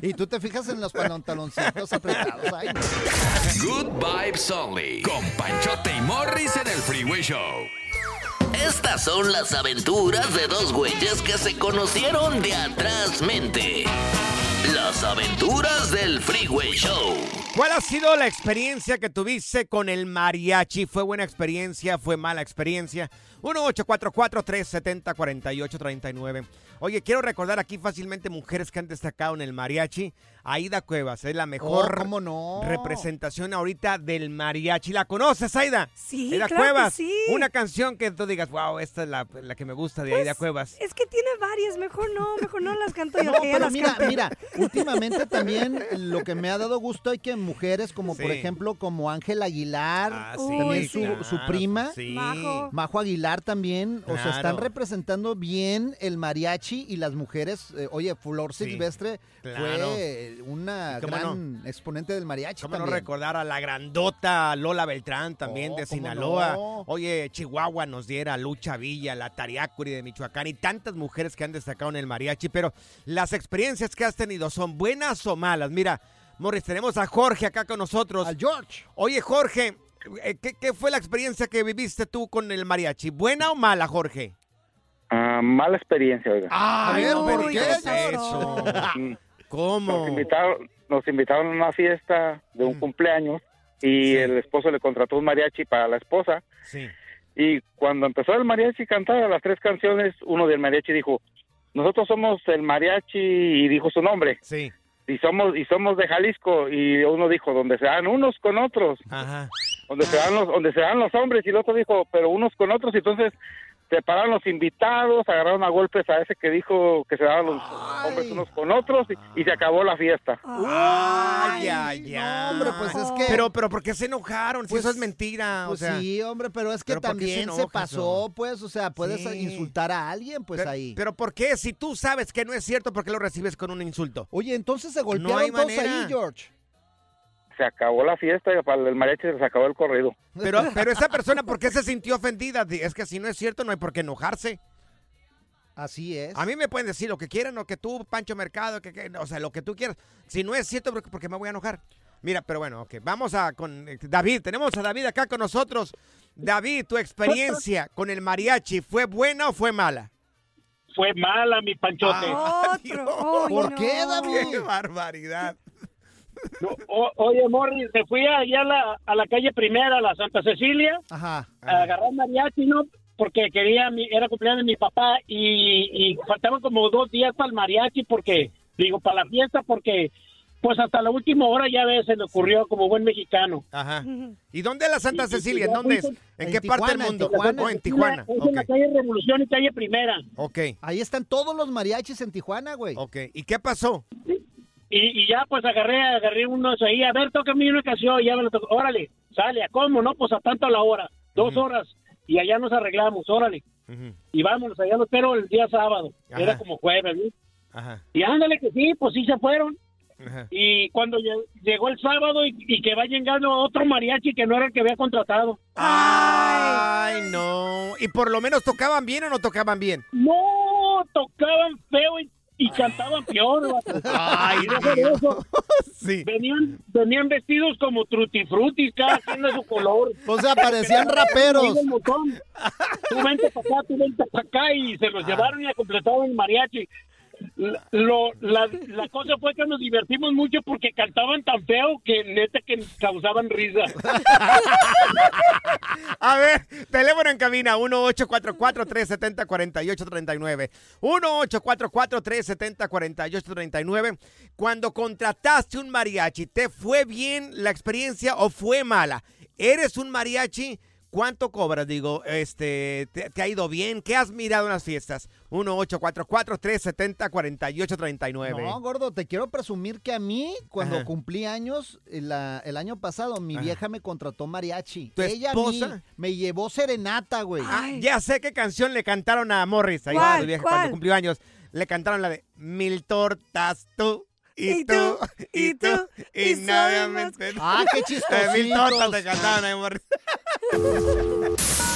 [SPEAKER 2] y tú te fijas en los pantaloncitos apretados. Ay, no.
[SPEAKER 3] Good Vibes Only. Con Panchote y Morris en el Freeway Show.
[SPEAKER 19] Estas son las aventuras de dos güeyes que se conocieron de atrás mente. Las aventuras del Freeway Show.
[SPEAKER 1] ¿Cuál ha sido la experiencia que tuviste con el mariachi? ¿Fue buena experiencia? ¿Fue mala experiencia? 1-844-370-4839. Oye, quiero recordar aquí fácilmente mujeres que han destacado en el mariachi. Aida Cuevas es la mejor
[SPEAKER 2] Oh, ¿cómo no?
[SPEAKER 1] representación ahorita del mariachi. ¿La conoces, Aida?
[SPEAKER 6] Sí,
[SPEAKER 1] Aida
[SPEAKER 6] claro que
[SPEAKER 1] Cuevas.
[SPEAKER 6] sí.
[SPEAKER 1] Una canción que tú digas, wow, esta es la, la que me gusta de
[SPEAKER 6] Pues,
[SPEAKER 1] Aida Cuevas.
[SPEAKER 6] Es que tiene varias, mejor no, mejor no las canto yo.
[SPEAKER 2] No,
[SPEAKER 6] que
[SPEAKER 2] pero
[SPEAKER 6] las
[SPEAKER 2] mira,
[SPEAKER 6] cante.
[SPEAKER 2] mira, últimamente también lo que me ha dado gusto hay que mujeres como por ejemplo como Ángel Aguilar,
[SPEAKER 1] Ah,
[SPEAKER 6] sí,
[SPEAKER 2] también su,
[SPEAKER 1] claro,
[SPEAKER 2] su prima,
[SPEAKER 1] sí.
[SPEAKER 6] Majo.
[SPEAKER 2] Majo Aguilar también, o sea, están representando bien el mariachi y las mujeres, eh, oye, Flor
[SPEAKER 1] Sí,
[SPEAKER 2] Silvestre
[SPEAKER 1] claro.
[SPEAKER 2] fue una
[SPEAKER 1] ¿Y cómo
[SPEAKER 2] gran exponente del mariachi
[SPEAKER 1] ¿Cómo no
[SPEAKER 2] también.
[SPEAKER 1] recordar a la grandota Lola Beltrán también
[SPEAKER 2] Oh,
[SPEAKER 1] de
[SPEAKER 2] ¿cómo
[SPEAKER 1] Sinaloa?
[SPEAKER 2] no?
[SPEAKER 1] Oye, Chihuahua nos diera Lucha Villa, la Tariacuri de Michoacán y tantas mujeres que han destacado en el mariachi, pero las experiencias que has tenido son buenas o malas. Mira, Morris, tenemos a Jorge acá con nosotros.
[SPEAKER 2] Al George.
[SPEAKER 1] Oye, Jorge, ¿qué, qué fue la experiencia que viviste tú con el mariachi? ¿Buena o mala, Jorge?
[SPEAKER 20] Ah, mala experiencia, oiga.
[SPEAKER 2] Ver,
[SPEAKER 1] no me
[SPEAKER 2] ¿por qué, George?
[SPEAKER 1] eso.
[SPEAKER 20] Mm,
[SPEAKER 1] ¿Cómo?
[SPEAKER 20] Nos invitaron, nos invitaron a una fiesta de un cumpleaños y
[SPEAKER 1] Sí.
[SPEAKER 20] el esposo le contrató un mariachi para la esposa.
[SPEAKER 1] Sí.
[SPEAKER 20] Y cuando empezó el mariachi a cantar las tres canciones, uno del mariachi dijo, nosotros somos el mariachi y dijo su nombre.
[SPEAKER 1] Sí.
[SPEAKER 20] Y somos y somos de Jalisco y uno dijo, donde se dan unos con otros,
[SPEAKER 1] Ajá.
[SPEAKER 20] Donde se dan los donde se dan los hombres y el otro dijo, pero unos con otros y entonces separaron los invitados, agarraron a golpes a ese que dijo que se daban los hombres unos con otros y, y se acabó la fiesta.
[SPEAKER 1] Ay, ay, ay.
[SPEAKER 2] hombre, pues es que-
[SPEAKER 1] Pero, pero, ¿por qué se enojaron? si
[SPEAKER 2] Pues-
[SPEAKER 1] eso es mentira,
[SPEAKER 2] Pues
[SPEAKER 1] o sea.
[SPEAKER 2] sí, hombre, pero es que
[SPEAKER 1] ¿pero por qué se
[SPEAKER 2] también se, pasó, pues, o sea, puedes
[SPEAKER 1] Sí.
[SPEAKER 2] insultar a alguien, pues
[SPEAKER 1] pero,
[SPEAKER 2] ahí.
[SPEAKER 1] Pero ¿por qué? Si tú sabes que no es cierto, ¿por qué lo recibes con un insulto?
[SPEAKER 2] Oye, entonces se golpearon
[SPEAKER 1] No hay
[SPEAKER 2] todos
[SPEAKER 1] manera.
[SPEAKER 2] ahí, George.
[SPEAKER 20] Se acabó la fiesta y para el mariachi se acabó el corrido.
[SPEAKER 1] Pero, pero esa persona, ¿por qué se sintió ofendida? Es que si no es cierto, no hay por qué enojarse.
[SPEAKER 2] Así es.
[SPEAKER 1] A mí me pueden decir lo que quieran, o que tú, Pancho Mercado, que, que- o sea, lo que tú quieras. Si no es cierto, ¿por qué- ¿por qué me voy a enojar? Mira, pero bueno, ok, vamos a con eh, David. Tenemos a David acá con nosotros. David, tu experiencia con el mariachi, ¿fue buena o fue mala?
[SPEAKER 18] Fue mala, mi panchote.
[SPEAKER 6] Uy,
[SPEAKER 2] ¿Por
[SPEAKER 6] no.
[SPEAKER 2] qué, David?
[SPEAKER 1] ¡Qué barbaridad!
[SPEAKER 21] No, o- oye, Morris, me fui allá a la, a la calle primera, a la Santa Cecilia,
[SPEAKER 2] Ajá.
[SPEAKER 21] a agarrar mariachi, ¿no? Porque quería, mi, era cumpleaños de mi papá y, y faltaban como dos días para el mariachi, porque, digo, para la fiesta, porque, pues hasta la última hora ya ves, se le ocurrió como buen mexicano.
[SPEAKER 1] Ajá. ¿Y dónde es la Santa
[SPEAKER 21] Sí, sí,
[SPEAKER 1] Cecilia?
[SPEAKER 21] sí,
[SPEAKER 1] ¿En dónde es?
[SPEAKER 21] en
[SPEAKER 1] ¿En qué
[SPEAKER 2] Tijuana,
[SPEAKER 1] parte del
[SPEAKER 2] en
[SPEAKER 1] mundo?
[SPEAKER 2] Tijuana.
[SPEAKER 1] Oh, en Tijuana.
[SPEAKER 21] Es en la calle Revolución y calle Primera.
[SPEAKER 1] Ok.
[SPEAKER 2] Ahí están todos los mariachis en Tijuana, güey.
[SPEAKER 1] Ok. ¿Y qué pasó?
[SPEAKER 21] Y, y ya pues agarré, agarré unos ahí, a ver, tócame una canción, y ya me lo tocó, órale, sale, ¿a cómo? No, pues a tanto la hora, dos horas, y allá nos arreglamos, órale, y vámonos, allá lo espero el día sábado,
[SPEAKER 1] Ajá.
[SPEAKER 21] era como jueves, ¿no?
[SPEAKER 1] Ajá.
[SPEAKER 21] Y ándale que sí, pues sí se fueron,
[SPEAKER 1] Ajá.
[SPEAKER 21] y cuando lle- llegó el sábado y, y que va llegando otro mariachi que no era el que había contratado.
[SPEAKER 1] Ay, no. ¿Y por lo menos tocaban bien o no tocaban bien?
[SPEAKER 21] No, tocaban feo y, y cantaban peor. vato.
[SPEAKER 1] Ay, Dios.
[SPEAKER 21] eso.
[SPEAKER 1] Sí.
[SPEAKER 21] Venían, venían vestidos como trutifrutis, cada quien de su color.
[SPEAKER 2] O sea, parecían raperos.
[SPEAKER 21] Tú vente para acá, tú vente para acá y se los llevaron y completaron el mariachi. Lo, la, la cosa fue que nos divertimos mucho porque cantaban tan feo que neta que causaban risa.
[SPEAKER 1] A ver, teléfono en cabina 1-844-370-4839. 1-844-370-4839. Cuando contrataste un mariachi, ¿te fue bien la experiencia o fue mala? ¿Eres un mariachi? ¿Cuánto cobras? Digo, este, ¿te, te ha ido bien? ¿Qué has mirado en las fiestas? 1-844-370-4839.
[SPEAKER 2] No, gordo, te quiero presumir que a mí, cuando
[SPEAKER 1] Ajá.
[SPEAKER 2] cumplí años, el, la- el año pasado, mi
[SPEAKER 1] Ajá.
[SPEAKER 2] vieja me contrató mariachi.
[SPEAKER 1] ¿Tu
[SPEAKER 2] Ella a mí
[SPEAKER 1] esposa?
[SPEAKER 2] me llevó serenata, güey.
[SPEAKER 1] Ah, ya sé qué canción le cantaron a Morris ahí
[SPEAKER 2] ¿Cuál?
[SPEAKER 1] su vieja,
[SPEAKER 2] ¿Cuál?
[SPEAKER 1] cuando cumplió años. Le cantaron la de Mil tortas tú. Y, tú, y tú, y, nadie me espera.
[SPEAKER 2] Ah, qué
[SPEAKER 1] Eh, Mil tortas te cantaron ahí, Morris ha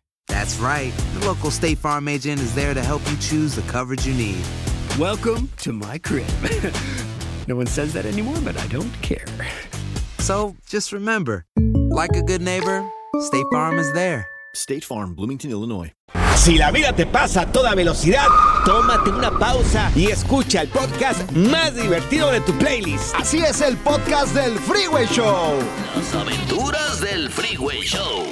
[SPEAKER 13] That's right. The local State Farm agent is there to help you choose the coverage you need.
[SPEAKER 22] Welcome to my crib. no one says that anymore, but I don't care.
[SPEAKER 13] So just remember, like a good neighbor, State Farm is there.
[SPEAKER 15] State Farm, Bloomington, Illinois.
[SPEAKER 1] Si la vida te pasa a toda velocidad, tómate una pausa y escucha el podcast más divertido de tu playlist.
[SPEAKER 2] Así es el podcast del Freeway Show.
[SPEAKER 19] Las aventuras del Freeway Show.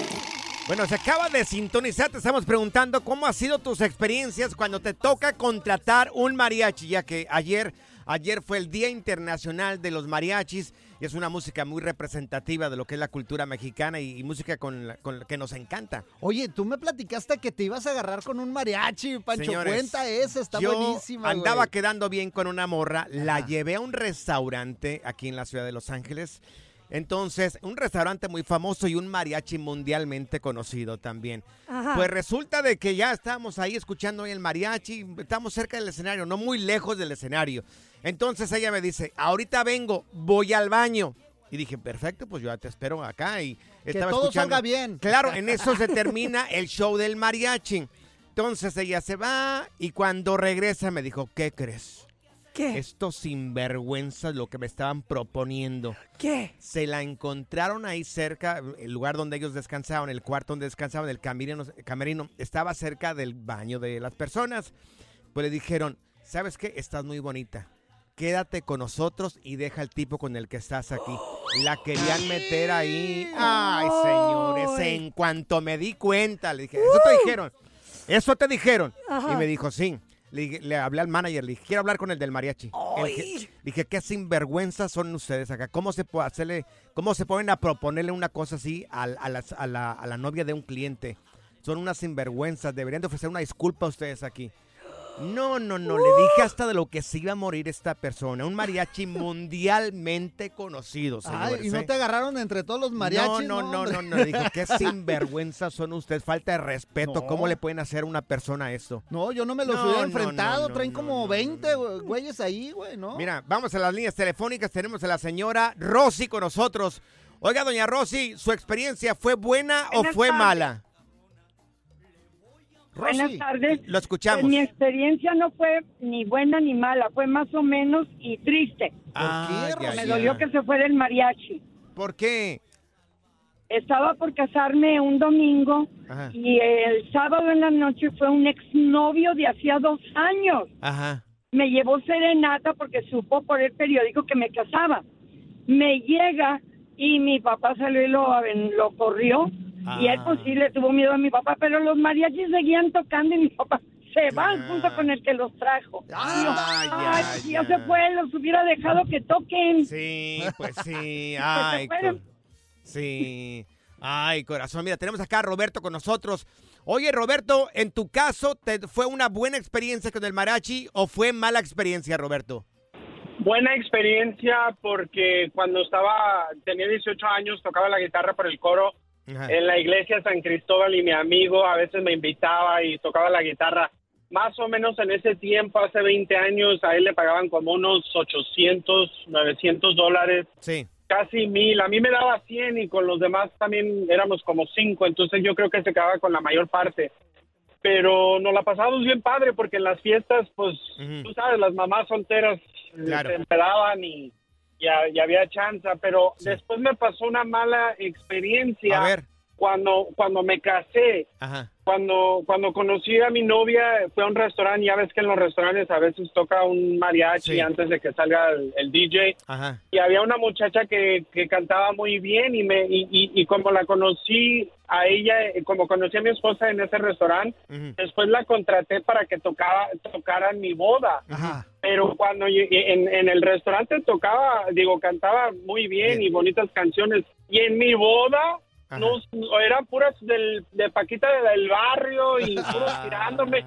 [SPEAKER 1] Bueno, se acaba de sintonizar, te estamos preguntando cómo han sido tus experiencias cuando te toca contratar un mariachi, ya que ayer, ayer fue el Día Internacional de los Mariachis y es una música muy representativa de lo que es la cultura mexicana y, y música con la, con la que nos encanta.
[SPEAKER 2] Oye, tú me platicaste que te ibas a agarrar con un mariachi, Pancho.
[SPEAKER 1] Señores,
[SPEAKER 2] Cuenta esa, está
[SPEAKER 1] yo
[SPEAKER 2] buenísima.
[SPEAKER 1] Andaba
[SPEAKER 2] güey.
[SPEAKER 1] quedando bien con una morra, la llevé a un restaurante aquí en la ciudad de Los Ángeles. Entonces, un restaurante muy famoso y un mariachi mundialmente conocido también.
[SPEAKER 6] Ajá.
[SPEAKER 1] Pues resulta de que ya estábamos ahí escuchando el mariachi, estamos cerca del escenario, no muy lejos del escenario. Entonces ella me dice, ahorita vengo, voy al baño. Y dije, perfecto, pues yo ya te espero acá y
[SPEAKER 2] Que
[SPEAKER 1] estaba
[SPEAKER 2] todo
[SPEAKER 1] escuchando.
[SPEAKER 2] salga bien.
[SPEAKER 1] Claro, en eso se termina el show del mariachi. Entonces ella se va y cuando regresa me dijo, ¿qué crees?
[SPEAKER 6] ¿Qué?
[SPEAKER 1] Estos sinvergüenzas lo que me estaban proponiendo.
[SPEAKER 6] ¿Qué?
[SPEAKER 1] Se la encontraron ahí cerca, el lugar donde ellos descansaban, el cuarto donde descansaban, el camerino, camerino estaba cerca del baño de las personas. Pues le dijeron, ¿sabes qué? Estás muy bonita. Quédate con nosotros y deja el tipo con el que estás aquí. La querían meter ahí. Ay, señores, en cuanto me di cuenta, le dije, eso te dijeron. Eso te dijeron.
[SPEAKER 6] Ajá.
[SPEAKER 1] Y me dijo, sí. Le, le hablé al manager, le dije, quiero hablar con el del mariachi. El que- le dije, qué sinvergüenzas son ustedes acá. ¿Cómo se puede hacerle, cómo se pueden a proponerle una cosa así a, las- a la, a la novia de un cliente? Son unas sinvergüenzas, deberían de ofrecer una disculpa a ustedes aquí. No, no, no, le dije hasta de lo que se iba a morir esta persona. Un mariachi mundialmente conocido,
[SPEAKER 2] Ay,
[SPEAKER 1] señores.
[SPEAKER 2] y no
[SPEAKER 1] ¿eh?
[SPEAKER 2] te agarraron entre todos los mariachis.
[SPEAKER 1] No, no, no,
[SPEAKER 2] hombre.
[SPEAKER 1] no, no. Dijo, qué sinvergüenza son ustedes. Falta de respeto.
[SPEAKER 2] No.
[SPEAKER 1] ¿Cómo le pueden hacer a una persona esto?
[SPEAKER 2] No, yo no me los
[SPEAKER 1] No,
[SPEAKER 2] hubiera
[SPEAKER 1] no,
[SPEAKER 2] enfrentado.
[SPEAKER 1] no, no,
[SPEAKER 2] Traen como 20 güeyes ahí, güey, ¿no?
[SPEAKER 1] Mira, vamos a las líneas telefónicas. Tenemos a la señora Rosy con nosotros. Oiga, doña Rosy, ¿su experiencia fue buena o fue
[SPEAKER 23] tardes.
[SPEAKER 1] mala?
[SPEAKER 23] Buenas tardes.
[SPEAKER 1] Lo escuchamos.
[SPEAKER 23] Pues mi experiencia no fue ni buena ni mala, fue más o menos y triste.
[SPEAKER 1] Ay, ay,
[SPEAKER 23] Me dolió que se fue del mariachi.
[SPEAKER 1] ¿Por qué?
[SPEAKER 23] Estaba por casarme un domingo
[SPEAKER 1] Ajá.
[SPEAKER 23] y el sábado en la noche fue un exnovio de hacía dos años.
[SPEAKER 1] Ajá.
[SPEAKER 23] Me llevó serenata porque supo por el periódico que me casaba. Me llega y mi papá salió y lo, lo corrió. Y él pues sí le tuvo miedo a mi papá, pero los mariachis seguían tocando y mi papá se va junto con el que los trajo. Yo,
[SPEAKER 1] Ay,
[SPEAKER 23] si ya se fue, los hubiera dejado que toquen.
[SPEAKER 1] Sí, pues sí. Ay, sí. Ay, corazón. Mira, tenemos acá a Roberto con nosotros. Oye, Roberto, en tu caso, ¿te ¿fue una buena experiencia con el mariachi o fue mala experiencia, Roberto?
[SPEAKER 24] Buena experiencia porque cuando estaba, tenía 18 años, tocaba la guitarra por el coro en la iglesia San Cristóbal y mi amigo a veces me invitaba y tocaba la guitarra. Más o menos en ese tiempo, hace 20 años, a él le pagaban como unos 800, 900 dólares.
[SPEAKER 1] Sí.
[SPEAKER 24] Casi mil. A mí me daba 100 y con los demás también éramos como 5. Entonces yo creo que se quedaba con la mayor parte. Pero nos la pasamos bien padre porque en las fiestas, pues, tú sabes, las mamás solteras eh,
[SPEAKER 1] Claro.
[SPEAKER 24] se empedaban y, y, ha- y había chance. Pero después me pasó una mala experiencia
[SPEAKER 1] A ver.
[SPEAKER 24] Cuando cuando me casé.
[SPEAKER 1] Ajá.
[SPEAKER 24] Cuando cuando conocí a mi novia, fue a un restaurante. Ya ves que en los restaurantes a veces toca un mariachi
[SPEAKER 1] Sí.
[SPEAKER 24] antes de que salga el, el DJ
[SPEAKER 1] Ajá.
[SPEAKER 24] y había una muchacha que, que cantaba muy bien y me y, y, y como la conocí a ella eh, como conocí a mi esposa en ese restaurante después la contraté para que tocaba tocara en mi boda pero cuando lle- en, en el restaurante tocaba digo cantaba muy bien, y bonitas canciones y en mi boda no, no, eran puras del, de Paquita del barrio y puros tirándome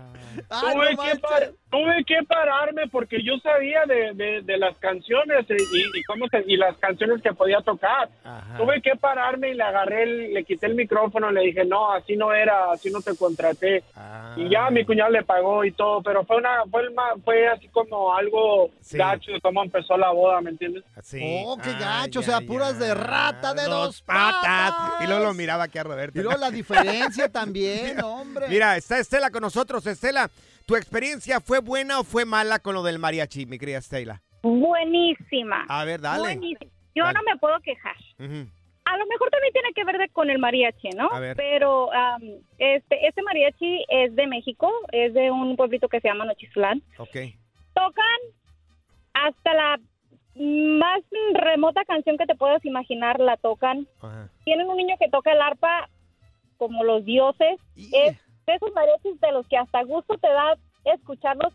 [SPEAKER 2] Ay,
[SPEAKER 24] tuve,
[SPEAKER 2] no
[SPEAKER 24] que par- tuve que pararme porque yo sabía de, de- de las canciones y, y cómo se- y las canciones que podía tocar. Tuve que pararme y le agarré, el- le quité el micrófono, le dije, no, así no era, así no te contraté. Y ya mi cuñado le pagó y todo, pero fue una fue, el fue así como algo gacho de cómo empezó la boda, ¿me entiendes?
[SPEAKER 2] Oh, qué gacho, o sea, puras de rata de dos,
[SPEAKER 1] patas. Y luego lo miraba aquí a Roberto.
[SPEAKER 2] Y luego la diferencia también, hombre.
[SPEAKER 1] Mira, está Estela con nosotros. Estela, ¿tu experiencia fue buena o fue mala con lo del mariachi, mi querida Estela?
[SPEAKER 16] Buenísima.
[SPEAKER 1] A ver, dale.
[SPEAKER 16] Buenísima. Yo
[SPEAKER 1] Dale.
[SPEAKER 16] no me puedo quejar. A lo mejor también tiene que ver de- con el mariachi, ¿no?
[SPEAKER 1] A ver.
[SPEAKER 16] Pero am, este este mariachi es de México, es de un pueblito que se llama Nochislán.
[SPEAKER 1] Ok.
[SPEAKER 16] Tocan hasta la más remota canción que te puedas imaginar, la tocan.
[SPEAKER 1] Ajá.
[SPEAKER 16] Tienen un niño que toca el arpa como los dioses. Es de esos mariachis de los que hasta gusto te da escucharlos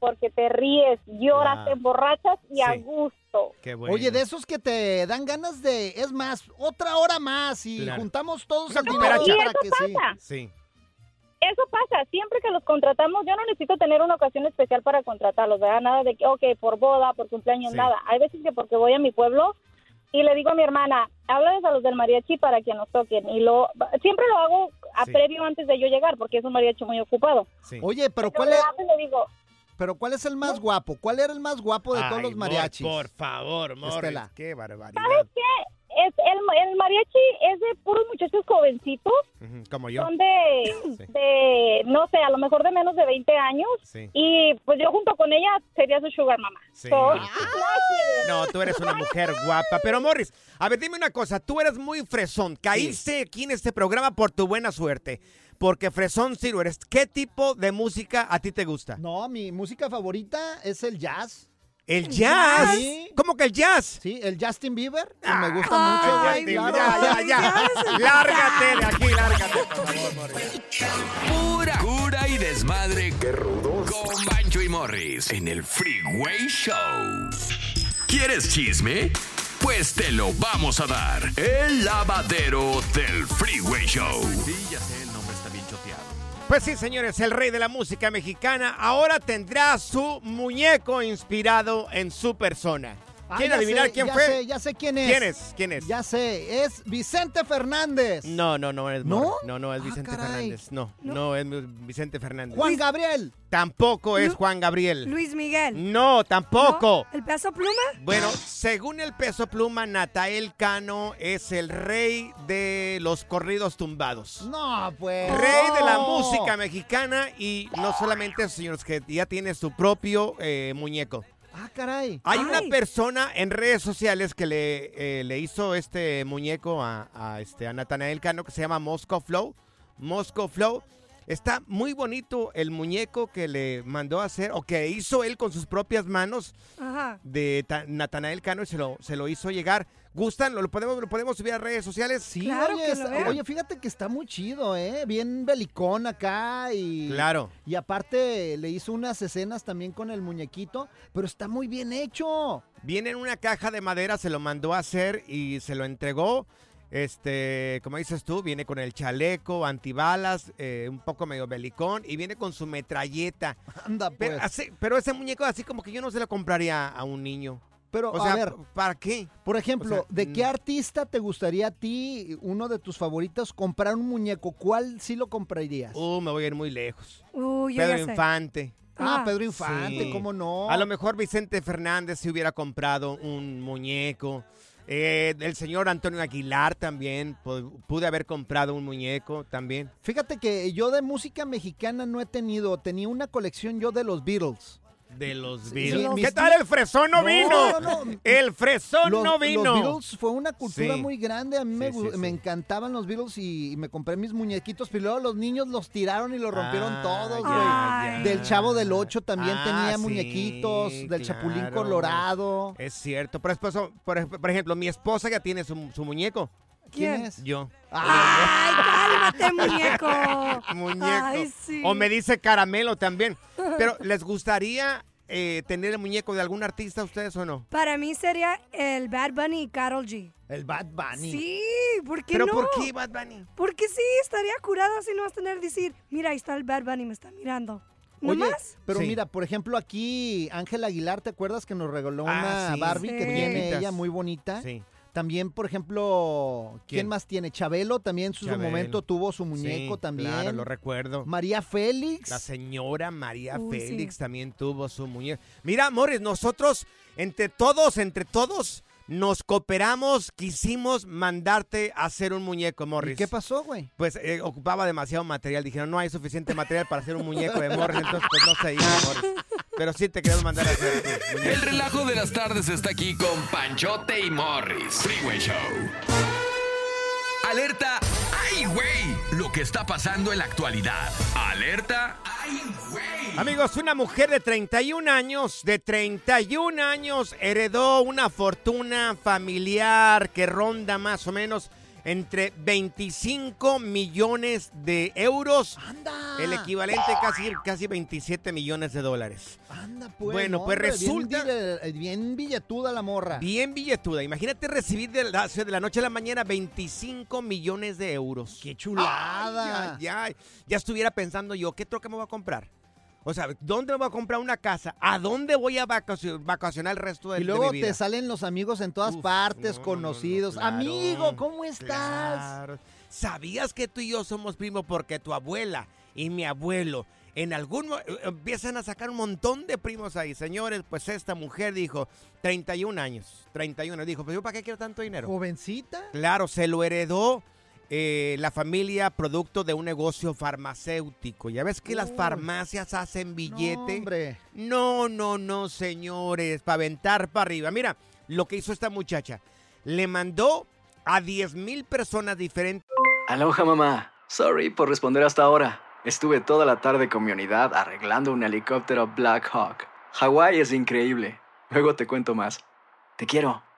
[SPEAKER 16] porque te ríes, lloras,
[SPEAKER 2] Ah.
[SPEAKER 16] te emborrachas y a gusto.
[SPEAKER 2] Oye, de esos que te dan ganas de, es más, otra hora más y
[SPEAKER 16] Claro.
[SPEAKER 2] juntamos todos
[SPEAKER 16] cooperacha. Y
[SPEAKER 2] para
[SPEAKER 16] eso
[SPEAKER 2] que sí.
[SPEAKER 16] pasa.
[SPEAKER 1] Sí.
[SPEAKER 16] Eso pasa, siempre que los contratamos, yo no necesito tener una ocasión especial para contratarlos, ¿verdad? Nada de que, ok, por boda, por cumpleaños,
[SPEAKER 1] Sí.
[SPEAKER 16] nada. Hay veces que porque voy a mi pueblo y le digo a mi hermana, háblales a los del mariachi para que nos toquen. Y lo siempre lo hago a
[SPEAKER 2] Sí.
[SPEAKER 16] previo antes de yo llegar, porque es un mariachi muy ocupado.
[SPEAKER 2] Oye, pero ¿cuál es,
[SPEAKER 16] le digo,
[SPEAKER 2] pero ¿cuál es el más guapo? ¿Cuál era el más guapo de todos los
[SPEAKER 1] Mor,
[SPEAKER 2] mariachis?
[SPEAKER 1] Por favor, Morris.
[SPEAKER 2] Estela.
[SPEAKER 1] Qué barbaridad.
[SPEAKER 16] ¿sabes qué? Es, el, el mariachi es de puros muchachos jovencitos,
[SPEAKER 1] Como yo.
[SPEAKER 16] son de, de, no sé, a lo mejor de menos de 20 años.
[SPEAKER 1] Sí.
[SPEAKER 16] Y pues yo junto con ella sería su sugar mama.
[SPEAKER 1] Sí.
[SPEAKER 16] So,
[SPEAKER 1] No, tú eres una mujer guapa. Pero, Morris, a ver, dime una cosa. Tú eres muy fresón. Caíste aquí en este programa por tu buena suerte. Porque fresón sí lo eres. ¿Qué tipo de música a ti te gusta?
[SPEAKER 2] No, mi música favorita es el jazz.
[SPEAKER 1] ¿El jazz?
[SPEAKER 2] Sí.
[SPEAKER 1] ¿Cómo que el jazz?
[SPEAKER 2] Sí, el Justin Bieber. me gusta mucho, güey.
[SPEAKER 1] Justin,
[SPEAKER 2] claro.
[SPEAKER 1] ya, ya, ya. Lárgate de aquí, lárgate, por favor, Morris.
[SPEAKER 3] Pura cura y desmadre. Qué rudos. Con Pancho y Morris en el Freeway Show. ¿Quieres chisme? Pues te lo vamos a dar. El lavadero del Freeway Show.
[SPEAKER 1] Sí, ya sé, Pues sí, señores, el rey de la música mexicana ahora tendrá su muñeco inspirado en su persona.
[SPEAKER 2] Ah,
[SPEAKER 1] ¿Quieren
[SPEAKER 2] ya
[SPEAKER 1] adivinar
[SPEAKER 2] sé,
[SPEAKER 1] quién
[SPEAKER 2] ya
[SPEAKER 1] fue?
[SPEAKER 2] sé, ya sé quién es.
[SPEAKER 1] ¿Quién es? ¿Quién es?
[SPEAKER 2] Ya sé, es Vicente Fernández.
[SPEAKER 1] No, no, no es
[SPEAKER 2] ¿No?
[SPEAKER 1] No, no es
[SPEAKER 2] Ah,
[SPEAKER 1] Vicente
[SPEAKER 2] caray.
[SPEAKER 1] Fernández. No, no, es Vicente Fernández.
[SPEAKER 2] Juan Gabriel.
[SPEAKER 1] Tampoco es Juan Gabriel.
[SPEAKER 6] Luis Miguel.
[SPEAKER 1] No, tampoco.
[SPEAKER 6] ¿El peso pluma?
[SPEAKER 1] Bueno, según el peso pluma, Natael Cano es el rey de los corridos tumbados.
[SPEAKER 2] No, pues.
[SPEAKER 1] Rey de la
[SPEAKER 2] no.
[SPEAKER 1] música mexicana y no solamente eso, señores, que ya tiene su propio eh, muñeco.
[SPEAKER 2] Ah, caray.
[SPEAKER 1] Hay una persona en redes sociales que le, eh, le hizo este muñeco a, a, este, a Cano que se llama Moscow Flow. Moscow Flow. Está muy bonito el muñeco que le mandó a hacer o que hizo él con sus propias manos
[SPEAKER 6] Ajá.
[SPEAKER 1] de Ta- Natanael Cano y se lo, se lo hizo llegar. ¿Gustan? ¿Lo, lo podemos, ¿Lo podemos subir a redes sociales?
[SPEAKER 2] Sí, oye, está- oye, fíjate que está muy chido, ¿eh? Bien belicón acá y...
[SPEAKER 1] Claro.
[SPEAKER 2] Y aparte le hizo unas escenas también con el muñequito, pero está muy bien hecho.
[SPEAKER 1] Viene en una caja de madera, se lo mandó a hacer y se lo entregó. Este, como dices tú, viene con el chaleco, antibalas, eh, un poco medio belicón y viene con su metralleta.
[SPEAKER 2] Anda, pues.
[SPEAKER 1] Pero, así- pero ese muñeco así como que yo no se lo compraría a un niño.
[SPEAKER 2] Pero,
[SPEAKER 1] o
[SPEAKER 2] a ver,
[SPEAKER 1] ¿para qué?
[SPEAKER 2] Por ejemplo,
[SPEAKER 1] O sea,
[SPEAKER 2] ¿de qué
[SPEAKER 1] mm.
[SPEAKER 2] artista te gustaría a ti, uno de tus favoritos, comprar un muñeco? ¿Cuál sí lo comprarías?
[SPEAKER 1] Uh, me voy a ir muy lejos.
[SPEAKER 6] Yo
[SPEAKER 1] Pedro
[SPEAKER 6] ya sé.
[SPEAKER 1] Infante.
[SPEAKER 2] Ah, Pedro Infante,
[SPEAKER 1] Sí.
[SPEAKER 2] ¿cómo no?
[SPEAKER 1] A lo mejor Vicente Fernández si hubiera comprado un muñeco. Eh, el señor Antonio Aguilar también pu- pude haber comprado un muñeco también.
[SPEAKER 2] Fíjate que yo de música mexicana no he tenido, tenía una colección yo de los Beatles.
[SPEAKER 1] De los Beatles. ¿Qué tal el fresón no,
[SPEAKER 2] No,
[SPEAKER 1] vino?
[SPEAKER 2] no, no.
[SPEAKER 1] El fresón
[SPEAKER 2] Los,
[SPEAKER 1] no vino.
[SPEAKER 2] los Beatles fue una cultura
[SPEAKER 1] Sí.
[SPEAKER 2] muy grande. A mí me,
[SPEAKER 1] Sí,
[SPEAKER 2] me encantaban los Beatles y, y me compré mis muñequitos. Pero luego los niños los tiraron y los rompieron
[SPEAKER 1] Ah,
[SPEAKER 2] todos, güey. Del Chavo del Ocho también
[SPEAKER 1] Ah,
[SPEAKER 2] tenía muñequitos. Del Chapulín. Colorado.
[SPEAKER 1] Es cierto. Por, por, por ejemplo, mi esposa ya tiene su, su muñeco.
[SPEAKER 2] ¿Quién
[SPEAKER 6] ¿Quién?
[SPEAKER 2] es?
[SPEAKER 1] Yo.
[SPEAKER 6] ¡Ay, cálmate, muñeco!
[SPEAKER 1] Muñeco.
[SPEAKER 6] Ay, sí.
[SPEAKER 1] O me dice caramelo también. Pero, ¿les gustaría eh, tener el muñeco de algún artista ustedes o no?
[SPEAKER 6] Para mí sería el Bad Bunny y Carol G.
[SPEAKER 2] El Bad Bunny.
[SPEAKER 6] Sí, ¿por qué
[SPEAKER 1] ¿Pero
[SPEAKER 6] no?
[SPEAKER 1] por qué Bad Bunny?
[SPEAKER 6] Porque sí, estaría curado si no vas a tener que decir, mira, ahí está el Bad Bunny, me está mirando. ¿No
[SPEAKER 2] Oye,
[SPEAKER 6] más?
[SPEAKER 2] pero
[SPEAKER 1] Sí.
[SPEAKER 2] mira, por ejemplo, aquí Ángela Aguilar, ¿te acuerdas que nos regaló una
[SPEAKER 1] Ah, sí.
[SPEAKER 2] Barbie que tiene ella muy bonita?
[SPEAKER 1] Sí.
[SPEAKER 2] También, por ejemplo, ¿quién,
[SPEAKER 1] ¿Quién?
[SPEAKER 2] más tiene? Chabelo también en su
[SPEAKER 1] Chabelo.
[SPEAKER 2] momento tuvo su muñeco
[SPEAKER 1] Sí,
[SPEAKER 2] también.
[SPEAKER 1] Claro, lo recuerdo.
[SPEAKER 2] María Félix.
[SPEAKER 1] La señora María
[SPEAKER 6] Uy,
[SPEAKER 1] Félix
[SPEAKER 6] sí.
[SPEAKER 1] también tuvo su muñeco. Mira, Morris, nosotros, entre todos, entre todos, nos cooperamos, quisimos mandarte a hacer un muñeco, Morris.
[SPEAKER 2] ¿Y qué pasó, güey?
[SPEAKER 1] Pues eh, ocupaba demasiado material. Dijeron, no hay suficiente material para hacer un muñeco de Morris, entonces pues no se hizo, Morris. Pero sí te queremos mandar a hacer.
[SPEAKER 3] El relajo de las tardes está aquí con Panchote y Morris. Freeway Show. Alerta. ¡Ay, güey! Lo que está pasando en la actualidad. Alerta. ¡Ay, güey!
[SPEAKER 1] Amigos, una mujer de 31 años, de 31 años, heredó una fortuna familiar que ronda más o menos entre 25 millones de euros,
[SPEAKER 2] ¡Anda!
[SPEAKER 1] el equivalente casi, casi 27 millones de dólares.
[SPEAKER 2] Anda, pues.
[SPEAKER 1] Bueno, pues
[SPEAKER 2] hombre,
[SPEAKER 1] resulta-
[SPEAKER 2] Bien, bille- bien billetuda la morra.
[SPEAKER 1] Bien billetuda. Imagínate recibir de la, de la noche a la mañana 25 millones de euros.
[SPEAKER 2] ¡Qué chulada!
[SPEAKER 1] Ay, ay. Ya estuviera pensando yo, ¿qué troca me voy a comprar? O sea, ¿dónde voy a comprar una casa? ¿A dónde voy a vacacio- vacacionar el resto de,
[SPEAKER 2] Y
[SPEAKER 1] de
[SPEAKER 2] luego
[SPEAKER 1] mi vida?
[SPEAKER 2] te salen los amigos en todas
[SPEAKER 1] Uf,
[SPEAKER 2] partes,
[SPEAKER 1] no, no,
[SPEAKER 2] conocidos.
[SPEAKER 1] no, claro,
[SPEAKER 2] Amigo, ¿cómo estás?
[SPEAKER 1] Claro. ¿Sabías que tú y yo somos primos porque tu abuela y mi abuelo en algún eh, empiezan a sacar un montón de primos ahí? Señores, pues esta mujer dijo 31 años, 31, dijo, pues yo para qué quiero tanto dinero?
[SPEAKER 2] ¿Jovencita?
[SPEAKER 1] Claro, se lo heredó eh, la familia producto de un negocio farmacéutico. Ya ves que las farmacias hacen
[SPEAKER 2] No,
[SPEAKER 1] billete.
[SPEAKER 2] hombre.
[SPEAKER 1] No, no, no, señores, para aventar para arriba. Mira, lo que hizo esta muchacha, le mandó a 10 mil personas diferentes.
[SPEAKER 25] Aloha mamá. Sorry por responder hasta ahora. Estuve toda la tarde con mi unidad arreglando un helicóptero Black Hawk. Hawái es increíble. Luego te cuento más. Te quiero.